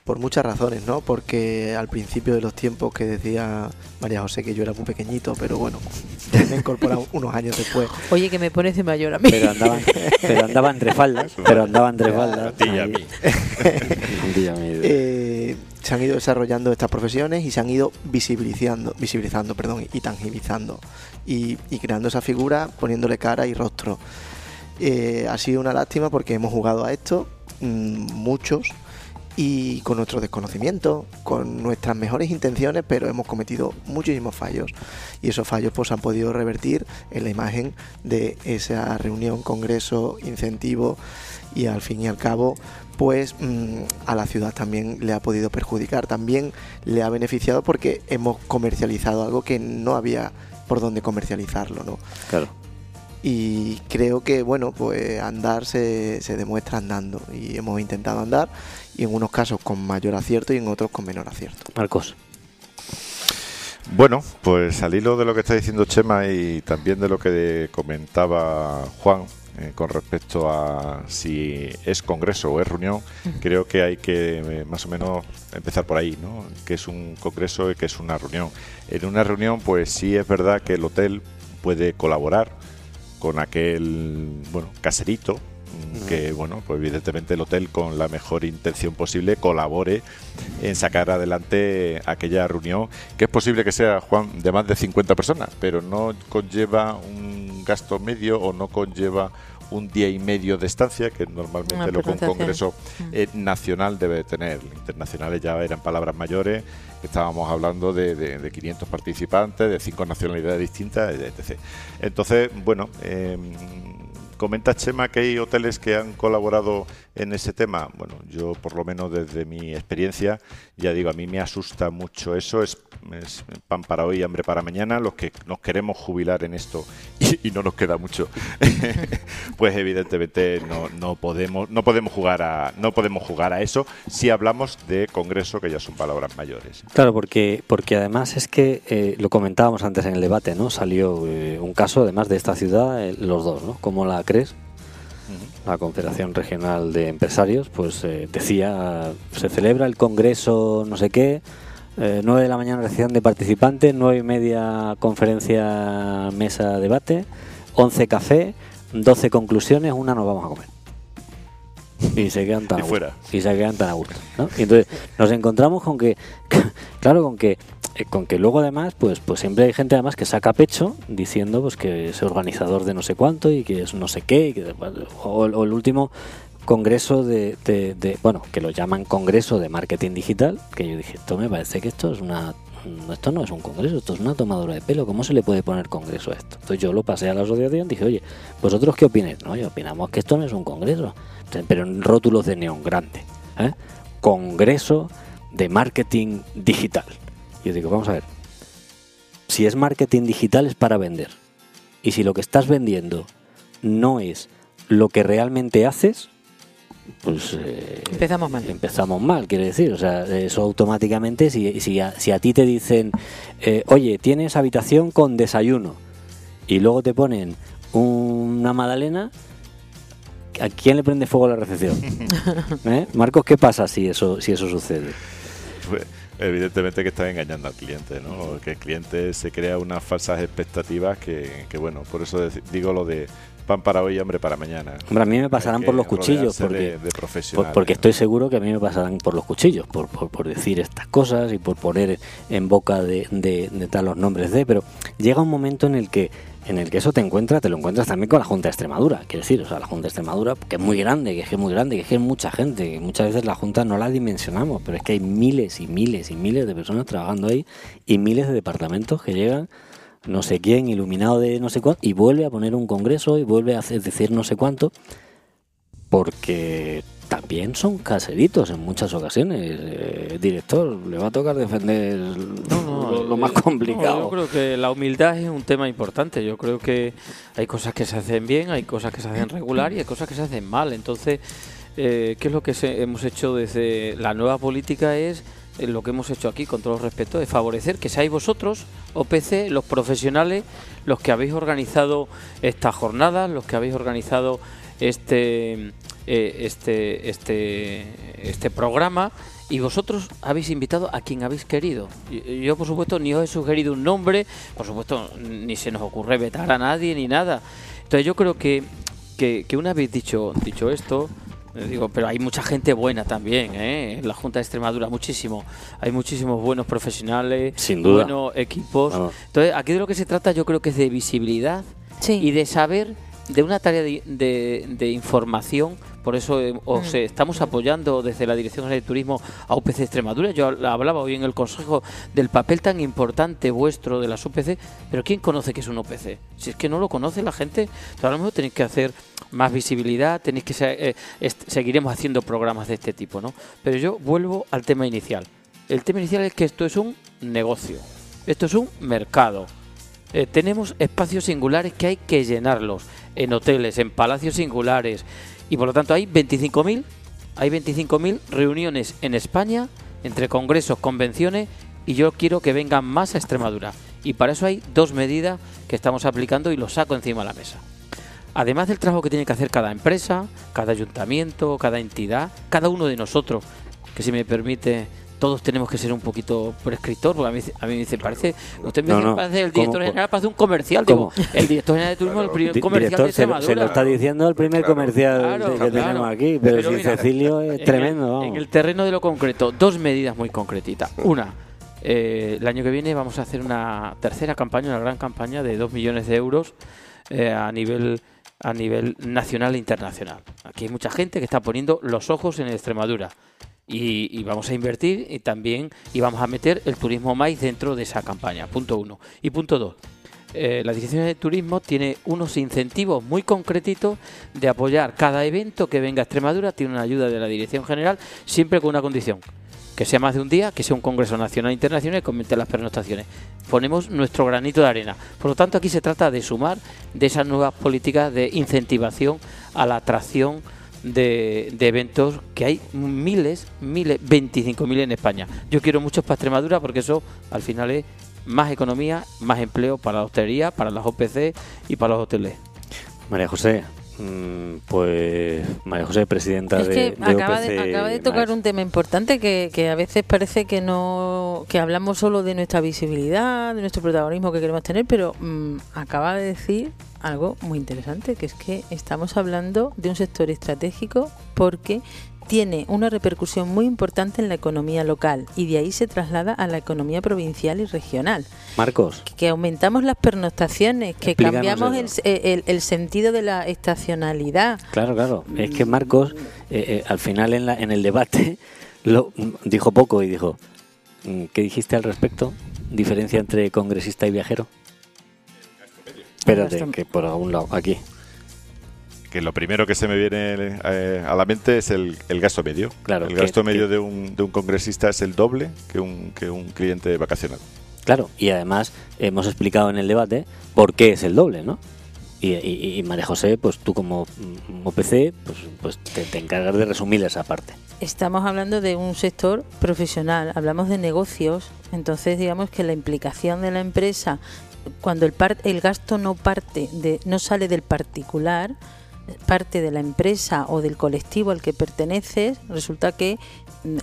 Por muchas razones, ¿no? Porque al principio de los tiempos que decía María José que yo era muy pequeñito, pero bueno, me he incorporado unos años después. Oye, que me pones de mayor a mí. Pero andaba, pero andaba entre faldas, pero andaba entre faldas. A ti y a ahí. mí. Eh, se han ido desarrollando estas profesiones y se han ido visibilizando, visibilizando perdón, y tangibilizando y, y creando esa figura, poniéndole cara y rostro. Eh, ha sido una lástima porque hemos jugado a esto, mm, muchos, y con nuestro desconocimiento, con nuestras mejores intenciones, pero hemos cometido muchísimos fallos. Y esos fallos pues han podido revertir en la imagen de esa reunión, congreso, incentivo y al fin y al cabo pues mm, a la ciudad también le ha podido perjudicar, también le ha beneficiado porque hemos comercializado algo que no había por dónde comercializarlo, ¿no? Claro. y creo que bueno pues andar se, se, demuestra andando y hemos intentado andar y en unos casos con mayor acierto y en otros con menor acierto Marcos bueno pues al hilo de lo que está diciendo Chema y también de lo que comentaba Juan eh, con respecto a si es congreso o es reunión, creo que hay que eh, más o menos empezar por ahí, ¿no? Que es un congreso y que es una reunión. En una reunión, pues sí es verdad que el hotel puede colaborar con aquel, bueno, caserito que bueno, pues evidentemente el hotel con la mejor intención posible colabore en sacar adelante aquella reunión, que es posible que sea, Juan, de más de 50 personas, pero no conlleva un gasto medio o no conlleva un día y medio de estancia, que normalmente lo que un congreso eh, nacional debe tener. Internacionales ya eran palabras mayores, estábamos hablando de, de, de 500 participantes, de cinco nacionalidades distintas, etc. Entonces, bueno, eh, Comenta Chema que hay hoteles que han colaborado en ese tema. Bueno, yo por lo menos desde mi experiencia, ya digo, a mí me asusta mucho eso. Es, pan para hoy, hambre para mañana. Los que nos queremos jubilar en esto y, no nos queda mucho, pues evidentemente no, no, podemos no podemos jugar a no podemos jugar a eso si hablamos de congreso que ya son palabras mayores. Claro, porque porque además es que eh, lo comentábamos antes en el debate, ¿no? Salió eh, un caso además de esta ciudad, eh, los dos, ¿no? Como la La Confederación Regional de Empresarios, pues eh, decía, se celebra el Congreso no sé qué, eh, 9 de la mañana recepción de participantes, 9 y media conferencia, mesa, debate, 11 café, 12 conclusiones, una nos vamos a comer. Y se quedan tan Y a gusto. fuera. Y se quedan tan a gusto. ¿no? Y entonces nos encontramos con que, claro, con que eh, con que luego además pues pues siempre hay gente además que saca pecho diciendo pues que es organizador de no sé cuánto y que es no sé qué y que, o, o el último congreso de, de- de- bueno que lo llaman congreso de marketing digital que yo dije esto me parece que esto es una esto no es un congreso, esto es una tomadura de pelo. ¿Cómo se le puede poner congreso a esto? Entonces yo lo pasé a la asociación y dije, oye, ¿vosotros qué opináis? No, y opinamos que esto no es un congreso, pero en rótulos de neón grande. ¿eh? Congreso de marketing digital. Yo digo, vamos a ver, si es marketing digital es para vender. Y si lo que estás vendiendo no es lo que realmente haces, pues eh, Empezamos mal. empezamos mal, quiere decir. O sea, eso automáticamente, si, si, a, si a ti te dicen, eh, oye, tienes habitación con desayuno, y luego te ponen una magdalena, ¿a quién le prende fuego la recepción? ¿Eh? Marcos, ¿qué pasa si eso, si eso sucede? Pues, evidentemente que está engañando al cliente, ¿no? Que el cliente se crea unas falsas expectativas que, que bueno, por eso digo lo de pan para hoy, hambre para mañana. Hombre, a mí me pasarán por los cuchillos, porque, de, porque estoy seguro que a mí me pasarán por los cuchillos, por, por, por decir estas cosas y por poner en boca de, de, de tal los nombres de, pero llega un momento en el que en el que eso te encuentras, te lo encuentras también con la Junta de Extremadura, quiero decir, o sea, la Junta de Extremadura, que es muy grande, que es muy grande, que es mucha gente, que muchas veces la Junta no la dimensionamos, pero es que hay miles y miles y miles de personas trabajando ahí y miles de departamentos que llegan no sé quién, iluminado de no sé cuánto, y vuelve a poner un congreso y vuelve a hacer, decir no sé cuánto, porque también son caseritos en muchas ocasiones. Eh, director, le va a tocar defender lo, lo más eh, complicado. no, yo creo que la humildad es un tema importante. Yo creo que hay cosas que se hacen bien, hay cosas que se hacen regular y hay cosas que se hacen mal. Entonces, eh, ¿qué es lo que se- hemos hecho desde la nueva política? Es lo que hemos hecho aquí, con todo respeto, es favorecer que seáis vosotros, OPC, los profesionales, los que habéis organizado esta jornada, los que habéis organizado este eh, este este este programa y vosotros habéis invitado a quien habéis querido. Yo, por supuesto, ni os he sugerido un nombre, por supuesto, ni se nos ocurre vetar a nadie ni nada. Entonces, yo creo que, que, que una vez dicho, dicho esto, Eh, Digo, pero hay mucha gente buena también, ¿eh? En la Junta de Extremadura, muchísimo. Hay muchísimos buenos profesionales, Sin duda. buenos equipos. Vamos. Entonces, aquí de lo que se trata yo creo que es de visibilidad Sí. y de saber de una tarea de, de- de información. Por eso eh, os Mm. eh, estamos apoyando desde la Dirección General de Turismo a UPC Extremadura. Yo habl- hablaba hoy en el Consejo del papel tan importante vuestro de las UPC, pero ¿quién conoce que es un UPC? Si es que no lo conoce la gente, entonces a lo mejor tenéis que hacer más visibilidad, tenéis que eh, seguiremos haciendo programas de este tipo, ¿no? Pero yo vuelvo al tema inicial. El tema inicial es que esto es un negocio, esto es un mercado. Eh, tenemos espacios singulares que hay que llenarlos en hoteles, en palacios singulares y por lo tanto hay 25.000 hay 25.000 reuniones en España entre congresos, convenciones y yo quiero que vengan más a Extremadura y para eso hay dos medidas que estamos aplicando y los saco encima de la mesa. Además del trabajo que tiene que hacer cada empresa, cada ayuntamiento, cada entidad, cada uno de nosotros, que si me permite, todos tenemos que ser un poquito prescriptor, porque a mí, a mí me dice, parece, usted me No, dice, no. parece el ¿Cómo? director general, parece un comercial, digo, el director general de turismo el primer comercial director, de se, lo- Extremadura. se lo está diciendo el primer Claro. comercial Claro, que claro. tenemos aquí, pero, Pero si mira, Cecilio es en tremendo, el, vamos. en el terreno de lo concreto, dos medidas muy concretitas. Una, eh, el año que viene vamos a hacer una tercera campaña, una gran campaña de dos millones de euros eh, a nivel a nivel nacional e internacional. Aquí hay mucha gente que está poniendo los ojos en Extremadura. Y, vamos a invertir y también y vamos a meter el turismo maíz dentro de esa campaña. Punto uno. Y punto dos. eh, la Dirección de Turismo tiene unos incentivos muy concretitos de apoyar cada evento que venga a Extremadura, tiene una ayuda de la Dirección General, siempre con una condición, que sea más de un día, que sea un Congreso Nacional e Internacional y comente las pernoctaciones. Ponemos nuestro granito de arena. Por lo tanto, aquí se trata de sumar de esas nuevas políticas de incentivación a la atracción de, de eventos que hay miles, miles, 25.000 en España. Yo quiero muchos para Extremadura porque eso al final es más economía, más empleo para la hostelería, para las OPC y para los hoteles. María José, pues María José, presidenta Es de, que de acaba, OPC de, acaba de tocar un tema importante que, que a veces parece que no que hablamos solo de nuestra visibilidad, de nuestro protagonismo que queremos tener, pero mm, acaba de decir algo muy interesante, que es que estamos hablando de un sector estratégico porque tiene una repercusión muy importante en la economía local y de ahí se traslada a la economía provincial y regional. Marcos, Que aumentamos las pernoctaciones, que Explícanos cambiamos el, el- el sentido de la estacionalidad. claro, claro, es que Marcos eh, eh, al final en, la, en el debate lo, dijo poco y dijo, mm, ¿qué dijiste al respecto? ¿Diferencia entre congresista y viajero? Espérate, que por algún lado, aquí. Que lo primero que se me viene eh, a la mente es el, el gasto medio. Claro, el que- gasto medio que- de, un, de un congresista es el doble que un, que un cliente vacacional. Claro, y además hemos explicado en el debate por qué es el doble, ¿no? Y, y- y María José, pues tú como OPC, pues, pues te, te encargas de resumir esa parte. Estamos hablando de un sector profesional, hablamos de negocios, entonces digamos que la implicación de la empresa, cuando el, par- el gasto no parte de, no sale del particular, parte de la empresa o del colectivo al que perteneces, resulta que mm,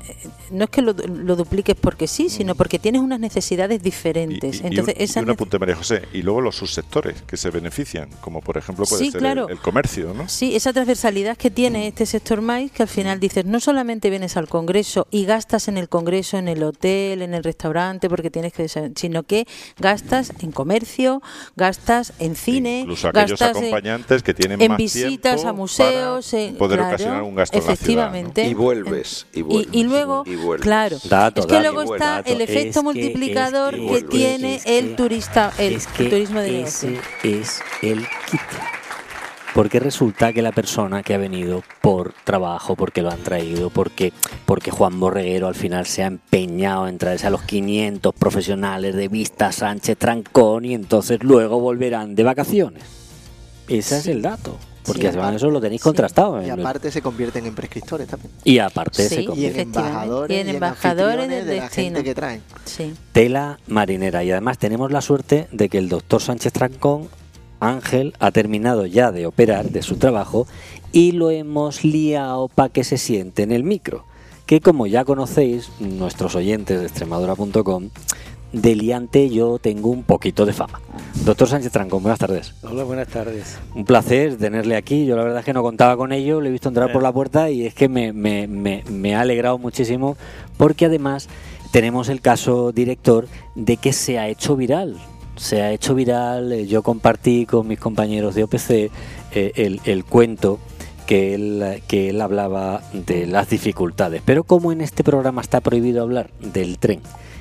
no es que lo, lo dupliques porque sí, sino porque tienes unas necesidades Y, diferentes. y- y Entonces, un, y un nece- apunte, María José. Y luego los subsectores que se benefician, como por ejemplo puede Sí, ser claro. el, el comercio, ¿no? Sí, esa transversalidad que tiene este sector MAIS, que al final dices, no solamente vienes al Congreso y gastas en el Congreso, en el hotel, en el restaurante, porque tienes que, sino que gastas en comercio, gastas en cine, Incluso aquellos gastas en- acompañantes que tienen en más visitas a museos, en- poder claro, ocasionar un gasto en la ciudad, ¿no? efectivamente. Y vuelves, y Y- vuelves, y luego, y vuelves. claro, Dato, es que dato, luego está dato. el Es efecto que- multiplicador es que, que- es que- tiene es que- el turista, el, es el que turismo de ese negocio. es el kit. Porque resulta que la persona que ha venido por trabajo, porque lo han traído, porque, porque Juan Borreguero al final se ha empeñado en traerse a los 500 profesionales de Vista Sánchez Trancón y entonces luego volverán de vacaciones. Ese es el dato. Porque Sí, eso lo tenéis sí. contrastado. Y aparte se convierten en prescriptores también. y aparte Sí, se Y convierte en embajadores. Y en embajadores del de la destino. gente que traen. Sí. tela marinera. Y además tenemos la suerte de que el doctor Sánchez Trancón, Ángel, ha terminado ya de operar de su trabajo y lo hemos liado para que se siente en el micro. Que como ya conocéis, nuestros oyentes de extremadura.com, de liante yo tengo un poquito de fama. Doctor Sánchez Tranco, buenas tardes. Hola, buenas tardes. Un placer tenerle aquí. Yo la verdad es que no contaba con ello, le he visto entrar por la puerta y es que me, me, me, me ha alegrado muchísimo porque además tenemos el caso director de que se ha hecho viral. Se ha hecho viral, eh, yo compartí con mis compañeros de OPC eh, el, el cuento que él, que él hablaba de las dificultades. Pero como en este programa está prohibido hablar del tren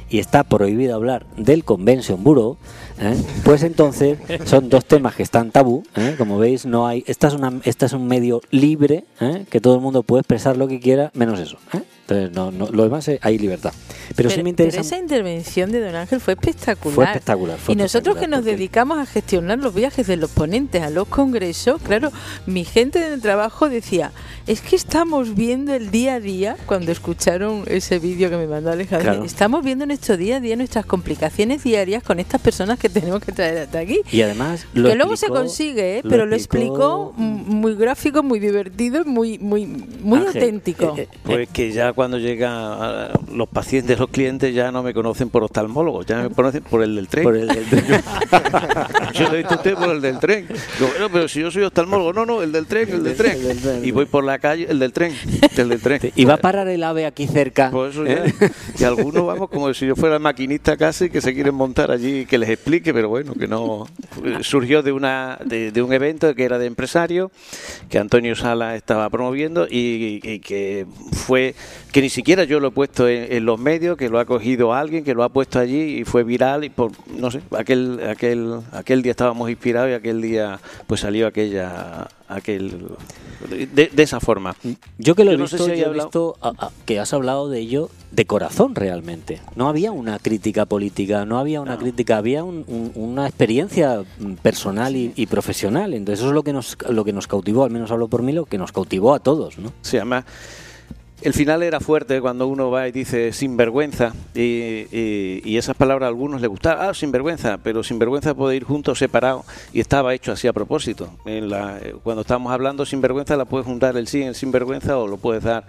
y está prohibido hablar del Convention Bureau, ¿eh? pues entonces son dos temas que están tabú. ¿eh? Como veis, no hay. Esta es, una, esta es un medio libre ¿eh? que todo el mundo puede expresar lo que quiera, menos eso. ¿eh? Entonces, no, no, lo demás eh, hay libertad. Pero, sí me interesa. pero esa intervención de Don Ángel fue espectacular. Fue espectacular. fue y nosotros que espectacular, nos porque- dedicamos a gestionar los viajes de los ponentes a los congresos, claro, mi gente del trabajo decía, es que estamos viendo el día a día, cuando escucharon ese vídeo que me mandó Alejandro, Claro. estamos viendo nuestro día a día nuestras complicaciones diarias con estas personas que tenemos que traer hasta aquí. Y además. Lo que luego se consigue, ¿eh? lo pero lo explicó- explicó muy gráfico, muy divertido, muy muy muy Ángel, auténtico. eh, eh, Pues que ya cuando llegan los pacientes, los clientes, ya no me conocen por oftalmólogo, ya me conocen por el del tren. por el- el- Yo le he a usted por el del tren. Digo, bueno, pero si yo soy oftalmólogo, no, no, el del tren, el del tren. El del tren. Y voy por la calle, el del tren, el del tren. y va a parar el ave aquí cerca. Por eso ya. ¿eh? Y algunos vamos como si yo fuera maquinista casi que se quieren montar allí y que les explique, pero bueno, que no. Surgió de una de, un evento que era de empresario, que Antonio Sala estaba promoviendo y, y que fue que ni siquiera yo lo he puesto en, en los medios, que lo ha cogido alguien, que lo ha puesto allí y fue viral y por no sé, aquel aquel aquel día estábamos inspirados y aquel día pues salió aquella aquel de, de esa forma. Yo que lo he no sé visto, si yo he visto a- a- que has hablado de ello de corazón realmente. No había una crítica política, no había una crítica, había un- un- una experiencia mm, personal y, y profesional. Entonces eso es lo que nos lo que nos cautivó, al menos hablo por mí, lo que nos cautivó a todos, ¿no? Sí, además, el final era fuerte cuando uno va y dice sinvergüenza, y, y, esas palabras a algunos les gustaban, ah, sinvergüenza, pero sinvergüenza puede ir juntos, separados, y estaba hecho así a propósito. Eh, cuando estamos hablando sinvergüenza, la puedes juntar el sí en sinvergüenza o lo puedes dar.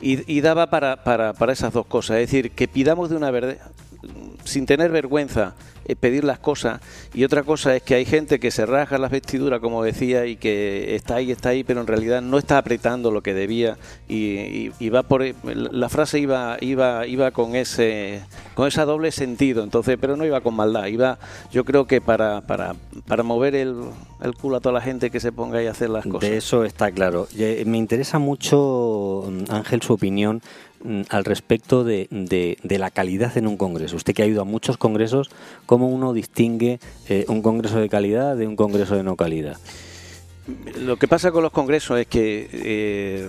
Y, daba para, para, para esas dos cosas, es decir, que pidamos de una verdad, sin tener vergüenza, eh, pedir las cosas. Y otra cosa es que hay gente que se rasga las vestiduras, como decía, y que está ahí, está ahí, pero en realidad no está apretando lo que debía. Y, y- y va por la frase iba, iba, iba con ese, con ese doble sentido. Entonces, pero no iba con maldad. Iba, yo creo que para, para, para mover el, el culo a toda la gente que se ponga ahí a hacer las cosas. De eso está claro. Eh, Me interesa mucho, mm, Ángel, su opinión al respecto de, de- de la calidad en un congreso. Usted que ha ido a muchos congresos, ¿cómo uno distingue eh, un congreso de calidad de un congreso de no calidad? Lo que pasa con los congresos es que, eh,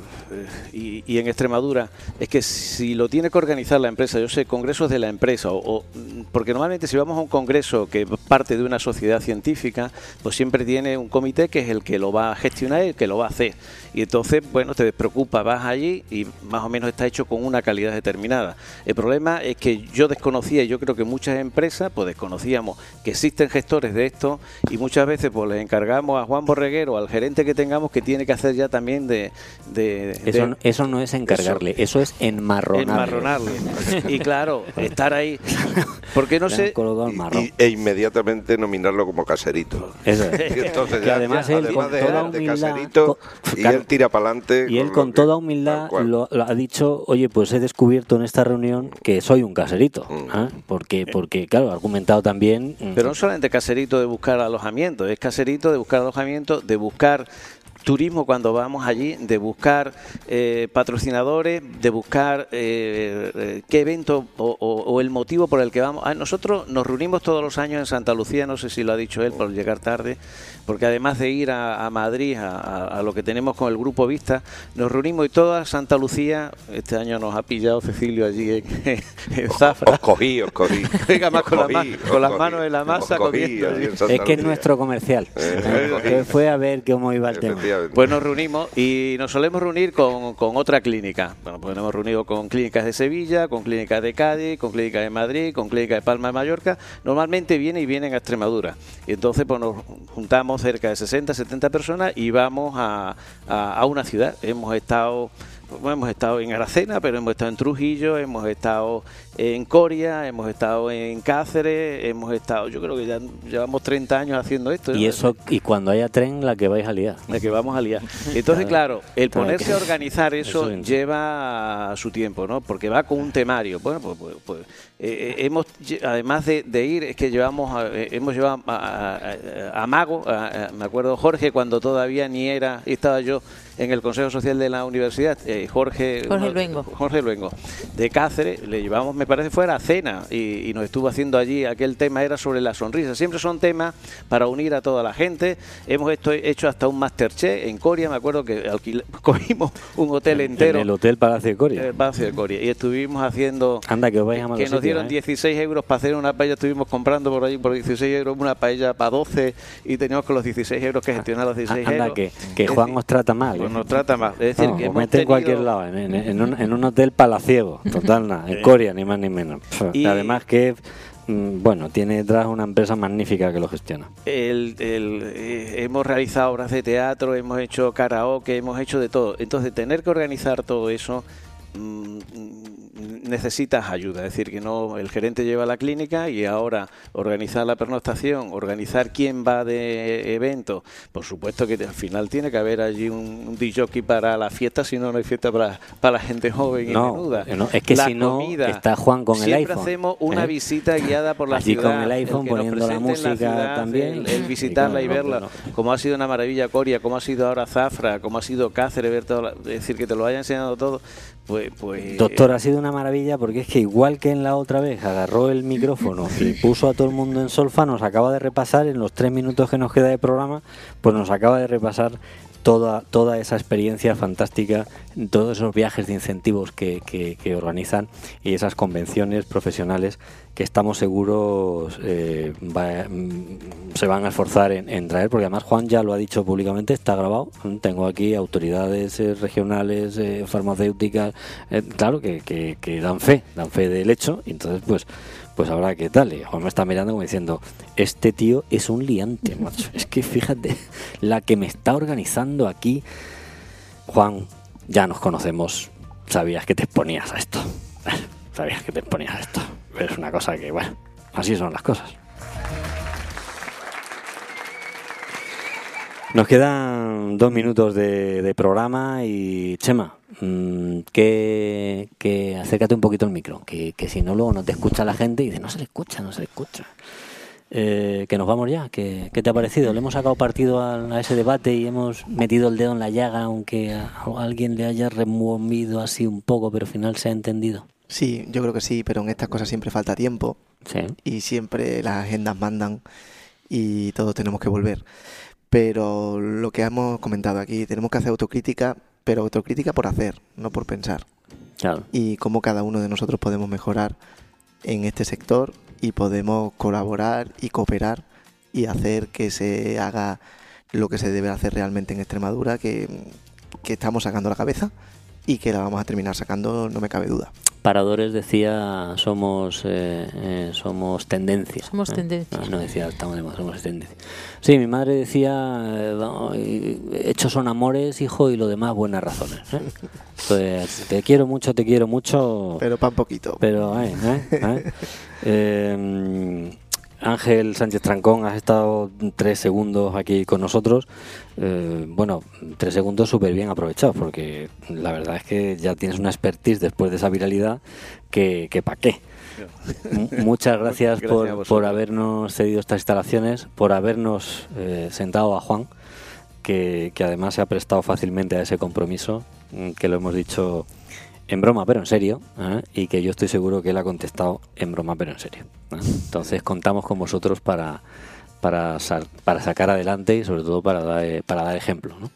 y, y en Extremadura, es que si lo tiene que organizar la empresa, yo sé, congresos de la empresa, o, o- porque normalmente si vamos a un congreso que parte de una sociedad científica, pues siempre tiene un comité que es el que lo va a gestionar y el que lo va a hacer. Y entonces, bueno, te despreocupa, vas allí y más o menos está hecho con una calidad determinada. El problema es que yo desconocía, y yo creo que muchas empresas, pues desconocíamos que existen gestores de esto y muchas veces pues les encargamos a Juan Borreguero, al gerente que tengamos, que tiene que hacer ya también de... de- Eso, de- eso no es encargarle, eso, es enmarronarle. enmarronarle. y claro, estar ahí, porque no sé... Y- e inmediatamente nominarlo como caserito. Eso es. Y entonces Que ya- además ya, él, además con de, toda de humildad, caserito, y él tira para adelante. Y él con toda humildad lo, lo ha dicho, oye, pues he descubierto en esta reunión que soy un caserito. Mm. ¿ah? Porque, porque, claro, ha argumentado también... mm, Pero no solamente caserito de buscar alojamiento, es caserito de buscar alojamiento, de buscar turismo cuando vamos allí, de buscar eh, patrocinadores, de buscar eh, eh, qué evento o, o- o el motivo por el que vamos. Ah, nosotros nos reunimos todos los años en Santa Lucía, no sé si lo ha dicho él por llegar tarde, porque además de ir a, a Madrid, a, a- lo que tenemos con el grupo Vista, nos reunimos y toda Santa Lucía, este año nos ha pillado Cecilio allí en, en Zafra. Os cogí, os cogí. Venga, más con, la cogí, con las manos en la masa comiendo es que es nuestro comercial. Eh, ¿eh? Fue a ver cómo iba el tema. Pues nos reunimos y nos solemos reunir con, con otra clínica. Bueno, pues nos hemos reunido con clínicas de Sevilla, con clínicas de Cádiz, con clínicas de Madrid, con clínicas de Palma de Mallorca. Normalmente vienen y vienen a Extremadura. Y entonces pues nos juntamos cerca de 60, 70 personas y vamos a- a una ciudad. Hemos estado hemos estado en Aracena, pero hemos estado en Trujillo, hemos estado en Coria, hemos estado en Cáceres, hemos estado, yo creo que ya llevamos 30 años haciendo esto. Y eso, y cuando haya tren, la que vais a liar. La que vamos a liar. Entonces, claro, el ponerse a organizar eso, eso es- lleva su tiempo, ¿no? Porque va con un temario. Bueno, pues, pues- pues, eh, eh, hemos, además de, de ir, es que llevamos, a- eh, hemos llevado a, a- a- a Mago, a- a- me acuerdo Jorge, cuando todavía ni era, estaba yo en el Consejo Social de la Universidad, eh, Jorge, Jorge uno- Luengo. Jorge Luengo, de Cáceres, le llevamos, me parece, fuera a cena y, y nos estuvo haciendo allí, aquel tema era sobre la sonrisa. Siempre son temas para unir a toda la gente. Hemos esto- hecho hasta un Masterchef en Coria, me acuerdo que alquil- cogimos un hotel entero. En el Hotel Palacio de Coria. en el Palacio de Coria. Y estuvimos haciendo. Anda, que os vais a nos dieron ¿eh? 16 euros para hacer una paella. Estuvimos comprando por allí por 16 euros una paella para 12 y teníamos con los 16 euros que gestionar los 16 Anda, euros. que, que Juan decir, os trata mal. pues nos trata más. Es decir, Vamos, que hemos mete en cualquier tenido- lado, en, en- en un, en un hotel palaciego, total, nada, en Coria, ni más ni menos. Pf, Y- Además que, mm, bueno, tiene detrás una empresa magnífica que lo gestiona. El, el, eh, hemos realizado obras de teatro, hemos hecho karaoke, hemos hecho de todo. Entonces, tener que organizar todo eso mm, mm, necesitas ayuda. Es decir, que no el gerente lleva la clínica y ahora organizar la pernoctación, organizar quién va de evento. Por supuesto que al final tiene que haber allí un, un DJ para la fiesta, si no, no hay fiesta para, para la gente joven y No, menuda. no, es que La si no, está Juan con el Siempre iPhone, hacemos una ¿eh? visita guiada por la Allí ciudad. con el iPhone poniendo la música ciudad, también. el- visitarla y verla, no. como ha sido una maravilla Coria, como ha sido ahora Zafra, como ha sido Cáceres, ver todo, la- es decir, que te lo haya enseñado todo, pues... pues Doctor, ha sido una maravilla porque es que igual que en la otra vez agarró el micrófono y puso a todo el mundo en solfa, nos acaba de repasar en los tres minutos que nos queda de programa, pues nos acaba de repasar toda, toda esa experiencia fantástica, todos esos viajes de incentivos que, que- organizan y esas convenciones profesionales que estamos seguros eh, mm, se van a esforzar en, traer, porque además Juan ya lo ha dicho públicamente, está grabado. Tengo aquí autoridades eh, regionales, eh, farmacéuticas, claro, que- que dan fe, dan fe del hecho, y entonces pues pues habrá que tal. Y Juan me está mirando como diciendo, este tío es un liante, macho. Es que fíjate, la que me está organizando aquí, Juan, ya nos conocemos, sabías que te exponías a esto. Sabías que te exponías a esto. Pero es una cosa que, bueno, así son las cosas. Nos quedan dos minutos de, de programa y Chema, mm, que, que acércate un poquito al micro, que, que si no luego no te escucha la gente y dice no se le escucha, no se le escucha. Eh, que nos vamos ya, ¿Qué, ¿qué te ha parecido? Le hemos sacado partido a, a ese debate y hemos metido el dedo en la llaga, aunque a, a alguien le haya removido así un poco, pero al final se ha entendido. Sí, yo creo que sí, pero en estas cosas siempre falta tiempo Sí. y siempre las agendas mandan y todos tenemos que volver. Pero lo que hemos comentado aquí, tenemos que hacer autocrítica, pero autocrítica por hacer, no por pensar. Claro. Y cómo cada uno de nosotros podemos mejorar en este sector y podemos colaborar y cooperar y hacer que se haga lo que se debe hacer realmente en Extremadura, que, que estamos sacando la cabeza y que la vamos a terminar sacando, no me cabe duda. Paradores decía somos eh, eh, somos tendencia. Somos ¿eh? tendencia. No, no decía estamos de moda, somos tendencia. Sí, mi madre decía eh, hechos son amores, hijo, y lo demás buenas razones. ¿eh? Pues te quiero mucho, te quiero mucho, Pero para un poquito. pero eh, eh, eh. Eh, Ángel Sánchez Trancón, has estado tres segundos aquí con nosotros. Eh, bueno, tres segundos súper bien aprovechados, porque la verdad es que ya tienes una expertise después de esa viralidad que, que pa' qué. Muchas gracias, por, por habernos cedido estas instalaciones, por habernos eh, sentado a Juan, que, que además se ha prestado fácilmente a ese compromiso, mm, que lo hemos dicho en broma pero en serio, ¿eh? y que yo estoy seguro que él ha contestado en broma pero en serio. ¿eh? Entonces contamos con vosotros para, para, para sacar adelante y sobre todo para dar, eh, para dar ejemplo. ¿no?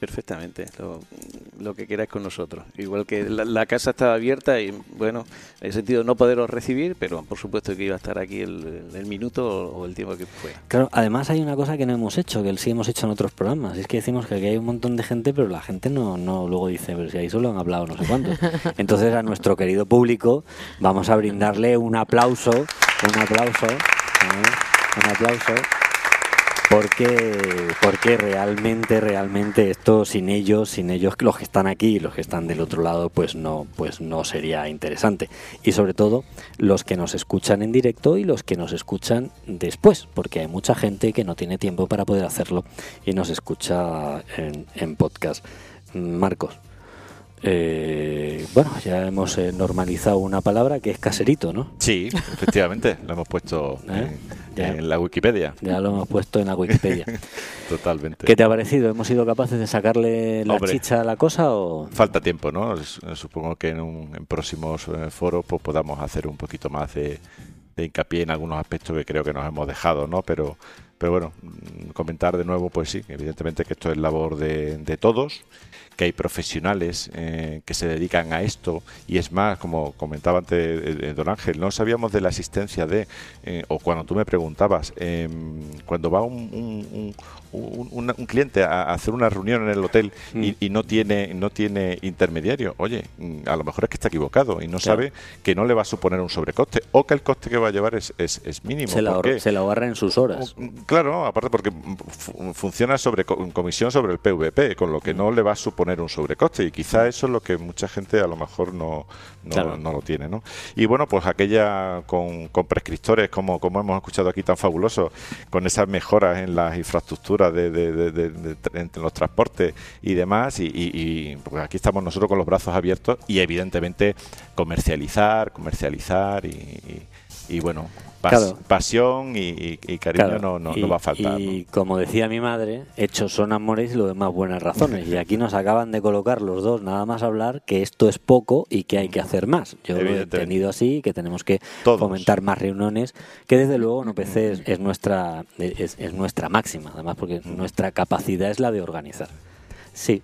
Perfectamente, lo, lo que queráis con nosotros. Igual que la, la casa estaba abierta y, bueno, en el sentido de no poderos recibir, pero por supuesto que iba a estar aquí el, el minuto o, o el tiempo que fuera. Claro, además hay una cosa que no hemos hecho, que sí hemos hecho en otros programas, es que decimos que aquí hay un montón de gente, pero la gente no, no luego dice, pero si ahí solo han hablado no sé cuántos. Entonces a nuestro querido público vamos a brindarle un aplauso, un aplauso, ¿eh? un aplauso. Porque, porque realmente, realmente esto sin ellos, sin ellos los que están aquí y los que están del otro lado, pues no, pues no sería interesante. Y sobre todo los que nos escuchan en directo y los que nos escuchan después, porque hay mucha gente que no tiene tiempo para poder hacerlo y nos escucha en, en podcast. Marcos. Eh, bueno, ya hemos eh, normalizado una palabra que es caserito, ¿no? Sí, efectivamente, lo hemos puesto ¿Eh? en, Ya. en la Wikipedia. Ya lo hemos puesto en la Wikipedia. Totalmente. ¿Qué te ha parecido? ¿Hemos sido capaces de sacarle la Hombre. chicha a la cosa o...? Falta tiempo, ¿no? Eh, Supongo que en, un- en próximos foros pues podamos hacer un poquito más de, de hincapié en algunos aspectos que creo que nos hemos dejado, ¿no? Pero, pero bueno, mm, comentar de nuevo, pues sí, evidentemente que esto es labor de, de todos, que hay profesionales eh, que se dedican a esto y es más, como comentaba antes eh, eh, don Ángel, no sabíamos de la existencia de, eh, o cuando tú me preguntabas, em, cuando va un, un- un- un- un- un cliente a a hacer una reunión en el hotel y, y no tiene no tiene intermediario, oye, mm, a lo mejor es que está equivocado y no Claro. sabe que no le va a suponer un sobrecoste o que el coste que va a llevar es, es, es mínimo. Se la, ¿Por ahorra, se ahorra en sus horas. Mm, Claro, aparte porque mm, fu- funciona sobre co- comisión sobre el PVP, con lo que no le va a suponer un sobrecoste y quizá eso es lo que mucha gente a lo mejor no, no, Claro. no lo tiene, ¿no? Y bueno, pues aquella con, con prescriptores como, como hemos escuchado aquí tan fabulosos, con esas mejoras en las infraestructuras de, de- de- de- de tra- en los transportes y demás, y, y- pues aquí estamos nosotros con los brazos abiertos y evidentemente comercializar, comercializar y- y, bueno, pas- Claro. pasión y, y- y cariño Claro, no, no, y, no va a faltar. Y como decía mi madre, hechos son amores y lo demás buenas razones. Y aquí nos acaban de colocar los dos nada más hablar que esto es poco y que hay que hacer más. Yo lo he entendido así, que tenemos que Todos. fomentar más reuniones, que desde luego en OPC es, es nuestra es, es nuestra máxima, además porque nuestra capacidad es la de organizar. Sí,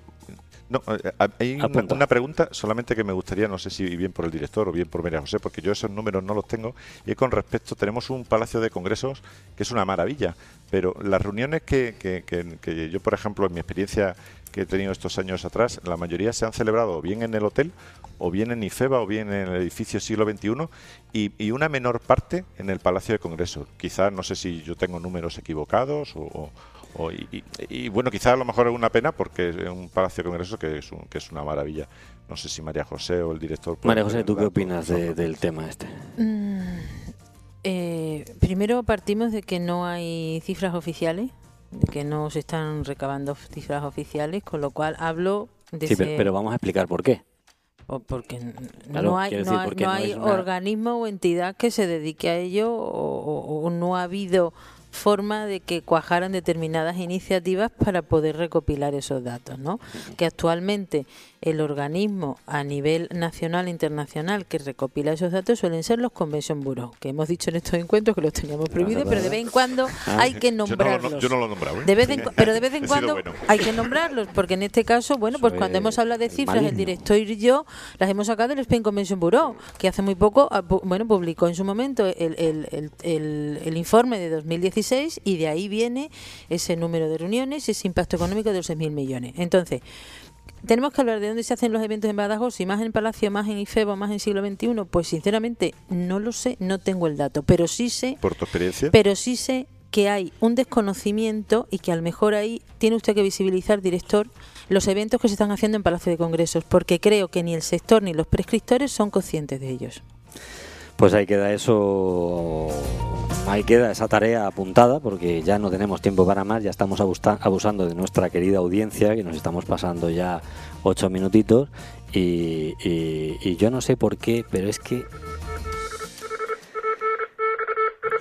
No, eh, hay una, pregunta solamente que me gustaría, no sé si bien por el director o bien por María José, porque yo esos números no los tengo, y es con respecto, tenemos un palacio de congresos que es una maravilla, pero las reuniones que, que- que- que yo, por ejemplo, en mi experiencia que he tenido estos años atrás, la mayoría se han celebrado bien en el hotel, o bien en IFEBA, o bien en el edificio siglo XXI, y, y una menor parte en el palacio de congresos. Quizás, no sé si yo tengo números equivocados o... o- o- y, y- y, bueno, quizás a lo mejor es una pena porque es un palacio de congresos que es, un- que es una maravilla. No sé si María José o el director. María José, ¿tú qué opinas de- del tema este? Mm, eh, primero partimos de que no hay cifras oficiales, de que no se están recabando cifras oficiales, con lo cual hablo de Sí, pero, ese- pero vamos a explicar por qué. o porque Claro, no hay, no decir, hay, porque no hay una- organismo o entidad que se dedique a ello o, o- o no ha habido forma de que cuajaran determinadas iniciativas para poder recopilar esos datos, ¿no? Que actualmente el organismo a nivel nacional e internacional que recopila esos datos suelen ser los Convention Bureau, que hemos dicho en estos encuentros que los teníamos prohibidos, pero de vez en cuando hay que Yo no, lo, nombrarlos. yo no lo he nombrado. ¿eh? De vez en, pero de vez en He cuando bueno. hay que nombrarlos, porque en este caso, bueno, pues Soy cuando hemos hablado de cifras, maligno. el director y yo las hemos sacado del Spain Convention Bureau, que hace muy poco, ah, bueno, publicó en su momento el, el- el- el- el informe de 2016 y de ahí viene ese número de reuniones y ese impacto económico de los 6.000 millones. Entonces, tenemos que hablar de dónde se hacen los eventos en Badajoz, si más en Palacio, más en IFEBO, más en siglo XXI, pues sinceramente no lo sé, no tengo el dato, pero sí sé Por tu experiencia. pero sí sé que hay un desconocimiento y que a lo mejor ahí tiene usted que visibilizar, director, los eventos que se están haciendo en Palacio de Congresos, porque creo que ni el sector ni los prescriptores son conscientes de ellos. Pues ahí queda eso, ahí queda esa tarea apuntada, porque ya no tenemos tiempo para más, ya estamos abusando de nuestra querida audiencia, que nos estamos pasando ya ocho minutitos, y- y yo no sé por qué, pero es que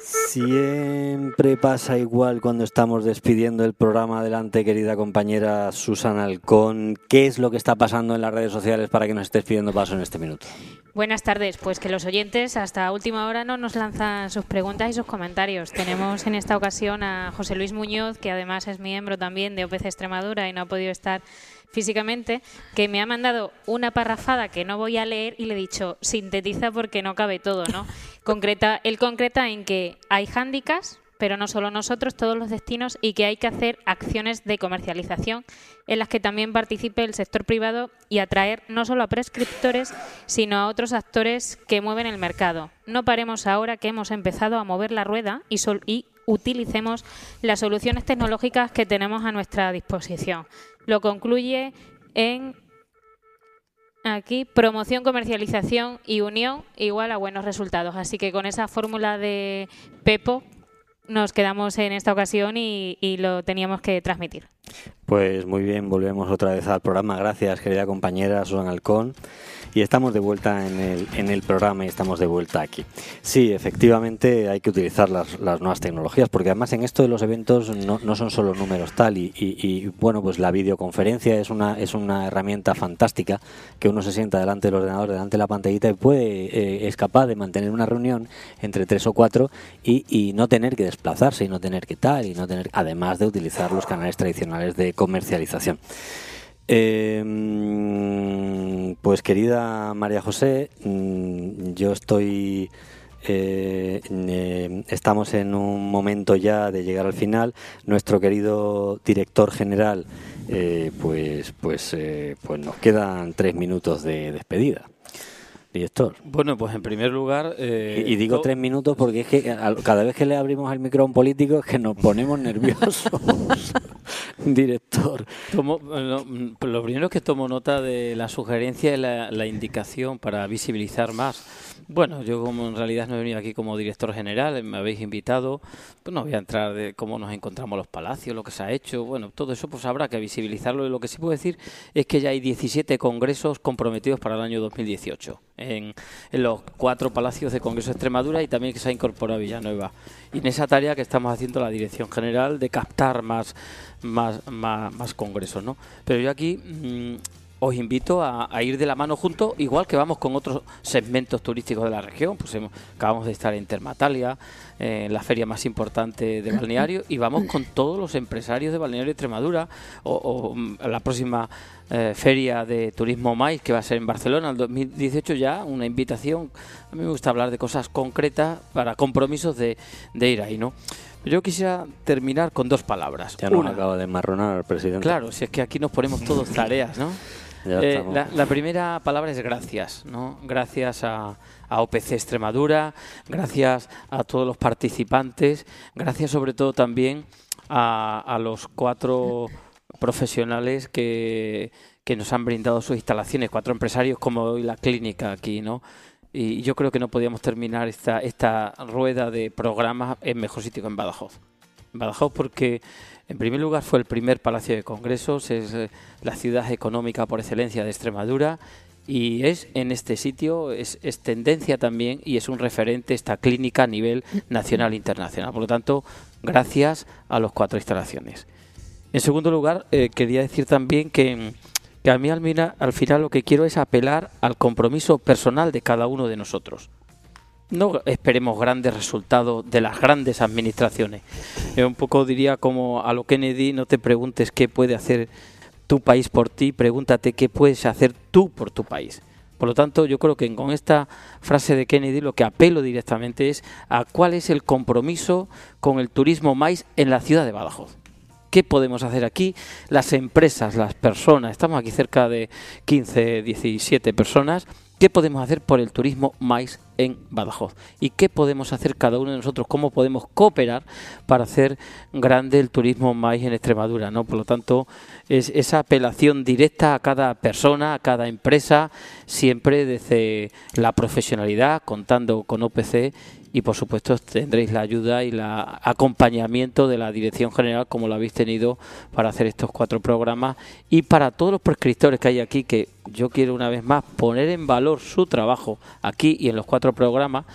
siempre pasa igual cuando estamos despidiendo el programa. Adelante, querida compañera Susana Alcón, ¿qué es lo que está pasando en las redes sociales para que nos estés pidiendo paso en este minuto? Buenas tardes, pues que los oyentes hasta última hora no nos lanzan sus preguntas y sus comentarios. Tenemos en esta ocasión a José Luis Muñoz, que además es miembro también de OPC Extremadura y no ha podido estar físicamente, que me ha mandado una parrafada que no voy a leer y le he dicho, sintetiza porque no cabe todo, ¿no? Concreta, él concreta en que hay hándicaps, pero no solo nosotros, todos los destinos, y que hay que hacer acciones de comercialización en las que también participe el sector privado y atraer no solo a prescriptores, sino a otros actores que mueven el mercado. No paremos ahora que hemos empezado a mover la rueda y, sol- y utilicemos las soluciones tecnológicas que tenemos a nuestra disposición. Lo concluye en aquí promoción, comercialización y unión igual a buenos resultados. Así que con esa fórmula de Pepo nos quedamos en esta ocasión y, y lo teníamos que transmitir. Pues muy bien, volvemos otra vez al programa. Gracias, querida compañera Susan Alcón. Y estamos de vuelta en el, en el programa y estamos de vuelta aquí. Sí, efectivamente hay que utilizar las, las nuevas tecnologías, porque además en esto de los eventos no, no son solo números tal, y, y- bueno, pues la videoconferencia es una, es una herramienta fantástica que uno se sienta delante del ordenador, delante de la pantallita y puede, eh, es capaz de mantener una reunión entre tres o cuatro y, y no tener que desplazarse y no tener que tal, y no tener, además de utilizar los canales tradicionales de comercialización. Eh, mm, pues querida María José, mm, yo estoy... eh, eh, estamos en un momento ya de llegar al final. Nuestro querido director general, eh, pues, pues, eh, pues nos quedan tres minutos de despedida. Director. Bueno, pues en primer lugar... eh, Y, y digo tres minutos porque es que cada vez que le abrimos el micro a un político es que nos ponemos nerviosos. Director. Tomo- lo, mm, lo primero que tomo nota de la sugerencia y la, indicación para visibilizar más. Bueno, yo como en realidad no he venido aquí como director general, me habéis invitado, pues no voy a entrar de cómo nos encontramos los palacios, lo que se ha hecho, bueno, todo eso pues habrá que visibilizarlo y lo que sí puedo decir es que ya hay 17 congresos comprometidos para el año 2018 en, en los cuatro palacios de Congreso de Extremadura y también que se ha incorporado Villanueva. Y en esa tarea que estamos haciendo la Dirección General de captar más, más, más, congresos, ¿no? Pero yo aquí mm, os invito a, a ir de la mano juntos, igual que vamos con otros segmentos turísticos de la región. Pues hemos- acabamos de estar en Termatalia, eh, la feria más importante de balneario, y vamos con todos los empresarios de balneario Extremadura, o, o, mm, la próxima eh, feria de turismo MAIS que va a ser en Barcelona el 2018 ya, una invitación. A mí me gusta hablar de cosas concretas para compromisos de, de ir ahí, ¿no? Yo quisiera terminar con dos palabras. Ya nos Una, acaba de marronar el presidente. Claro, si es que aquí nos ponemos todos tareas, ¿no? Eh, la, la primera palabra es gracias, ¿no? Gracias a, a OPC Extremadura, gracias a todos los participantes, gracias sobre todo también a, los cuatro profesionales que, que nos han brindado sus instalaciones, cuatro empresarios como hoy la clínica aquí, ¿no? Y yo creo que no podíamos terminar esta, esta rueda de programas en mejor sitio que en Badajoz. En Badajoz porque, en primer lugar, fue el primer palacio de congresos, es eh, la ciudad económica por excelencia de Extremadura y es en este sitio, es, es tendencia también y es un referente esta clínica a nivel nacional e internacional. Por lo tanto, gracias a los cuatro instalaciones. En segundo lugar, eh, quería decir también que, que a mí al, mina- al final lo que quiero es apelar al compromiso personal de cada uno de nosotros. No esperemos grandes resultados de las grandes administraciones. Yo un poco diría como a lo Kennedy, no te preguntes qué puede hacer tu país por ti, pregúntate qué puedes hacer tú por tu país. Por lo tanto, yo creo que con esta frase de Kennedy lo que apelo directamente es a cuál es el compromiso con el turismo más en la ciudad de Badajoz. ¿Qué podemos hacer aquí? Las empresas, las personas, estamos aquí cerca de 15, 17 personas. ¿Qué podemos hacer por el turismo más en Badajoz? ¿Y qué podemos hacer cada uno de nosotros? ¿Cómo podemos cooperar para hacer grande el turismo más en Extremadura? ¿no? Por lo tanto, es esa apelación directa a cada persona, a cada empresa, siempre desde la profesionalidad, contando con OPC y por supuesto tendréis la ayuda y el acompañamiento de la Dirección General como lo habéis tenido para hacer estos cuatro programas y para todos los prescriptores que hay aquí que yo quiero una vez más poner en valor su trabajo aquí y en los cuatro programas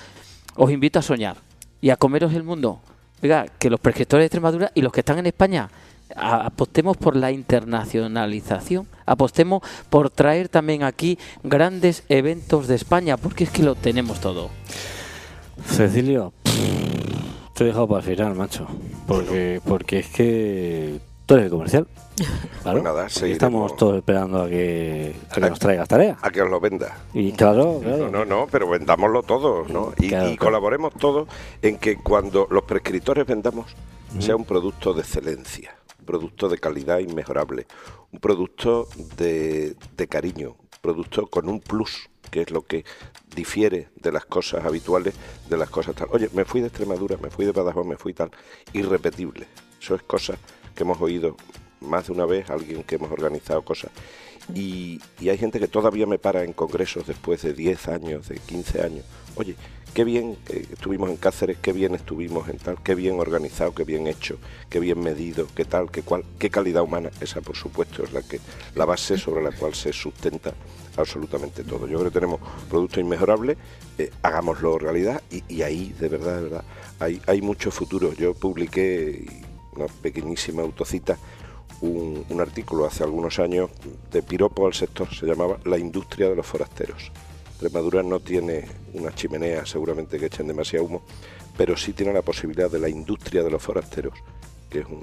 os invito a soñar y a comeros el mundo Oiga, que los prescriptores de Extremadura y los que están en España apostemos por la internacionalización, apostemos por traer también aquí grandes eventos de España, porque es que lo tenemos todo. Cecilio, te he dejado para el final, macho. Porque, porque es que tú eres el comercial. Claro. Pues nada, estamos todos esperando a que, a que nos traigas tarea. A que os lo venda. Y claro, claro. No, no, no, pero vendámoslo todos, ¿no? Y, Claro, y claro. colaboremos todos en que cuando los prescriptores vendamos sea un producto de excelencia, un producto de calidad inmejorable, un producto de, de cariño, un producto con un plus, que es lo que difiere de las cosas habituales, de las cosas tal. Oye, me fui de Extremadura, me fui de Badajoz, me fui tal. Irrepetible. Eso es cosa que hemos oído más de una vez, alguien que hemos organizado cosas. Y, y hay gente que todavía me para en congresos después de 10 años, de 15 años. Oye, qué bien eh, estuvimos en Cáceres, qué bien estuvimos en tal, qué bien organizado, qué bien hecho, qué bien medido, qué tal, qué cual, qué calidad humana. Esa, por supuesto, es la que la base sobre la cual se sustenta absolutamente todo. Yo creo que tenemos producto inmejorable, eh, hagámoslo realidad y, y ahí, de verdad, de verdad, hay, hay mucho futuro. Yo publiqué una pequeñísima autocita un, un, artículo hace algunos años de piropo al sector, se llamaba La industria de los forasteros. Extremadura no tiene una chimenea seguramente que echen demasiado humo, pero sí tiene la posibilidad de la industria de los forasteros, que es un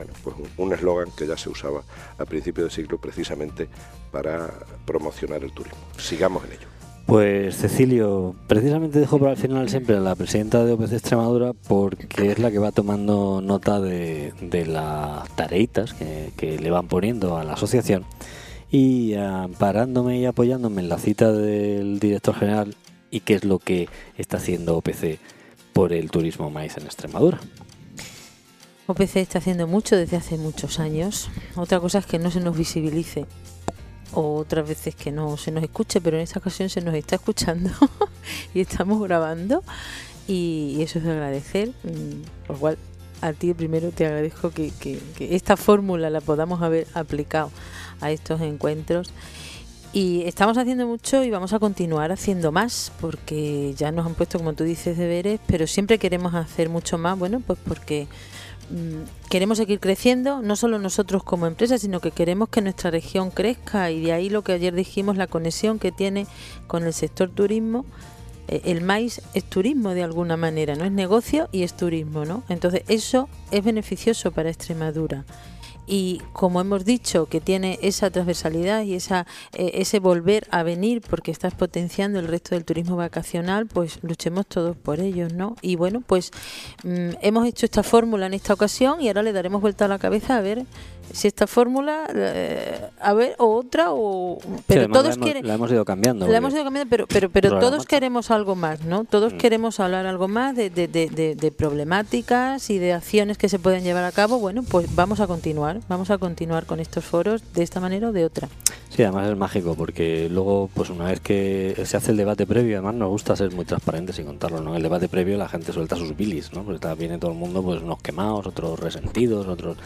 bueno, pues un eslogan que ya se usaba a principios del siglo precisamente para promocionar el turismo. Sigamos en ello. Pues Cecilio, precisamente dejo para el final siempre a la presidenta de OPC Extremadura porque es la que va tomando nota de, las tareitas que, que, le van poniendo a la asociación y amparándome y apoyándome en la cita del director general y qué es lo que está haciendo OPC por el turismo maíz en Extremadura. OPC está haciendo mucho desde hace muchos años. Otra cosa es que no se nos visibilice o otras veces que no se nos escuche, pero en esta ocasión se nos está escuchando y estamos grabando y eso es de agradecer, mm, por cual a ti primero te agradezco que, esta fórmula la podamos haber aplicado a estos encuentros y estamos haciendo mucho y vamos a continuar haciendo más porque ya nos han puesto, como tú dices, deberes, pero siempre queremos hacer mucho más, bueno, pues porque queremos seguir creciendo, no solo nosotros como empresa, sino que queremos que nuestra región crezca y de ahí lo que ayer dijimos, la conexión que tiene con el sector turismo. Eh, el maíz es turismo de alguna manera, no es negocio y es turismo, ¿no? Entonces eso es beneficioso para Extremadura y como hemos dicho que tiene esa transversalidad y esa eh, ese volver a venir porque estás potenciando el resto del turismo vacacional pues luchemos todos por ellos no y bueno pues mm, hemos hecho esta fórmula en esta ocasión y ahora le daremos vuelta a la cabeza a ver si esta fórmula eh, a ver o otra o pero sí, todos la hemos, quieren la hemos ido cambiando la hemos ido cambiando pero pero pero todos queremos algo más no todos Mm. queremos hablar algo más de, de, de, de, de problemáticas y de acciones que se pueden llevar a cabo bueno pues vamos a continuar vamos a continuar con estos foros de esta manera o de otra Sí, además es mágico porque luego, pues una vez que se hace el debate previo, además nos gusta ser muy transparentes y contarlo, ¿no? El debate previo la gente suelta sus bilis, ¿no? Porque está, viene todo el mundo, pues unos quemados, otros resentidos, otros...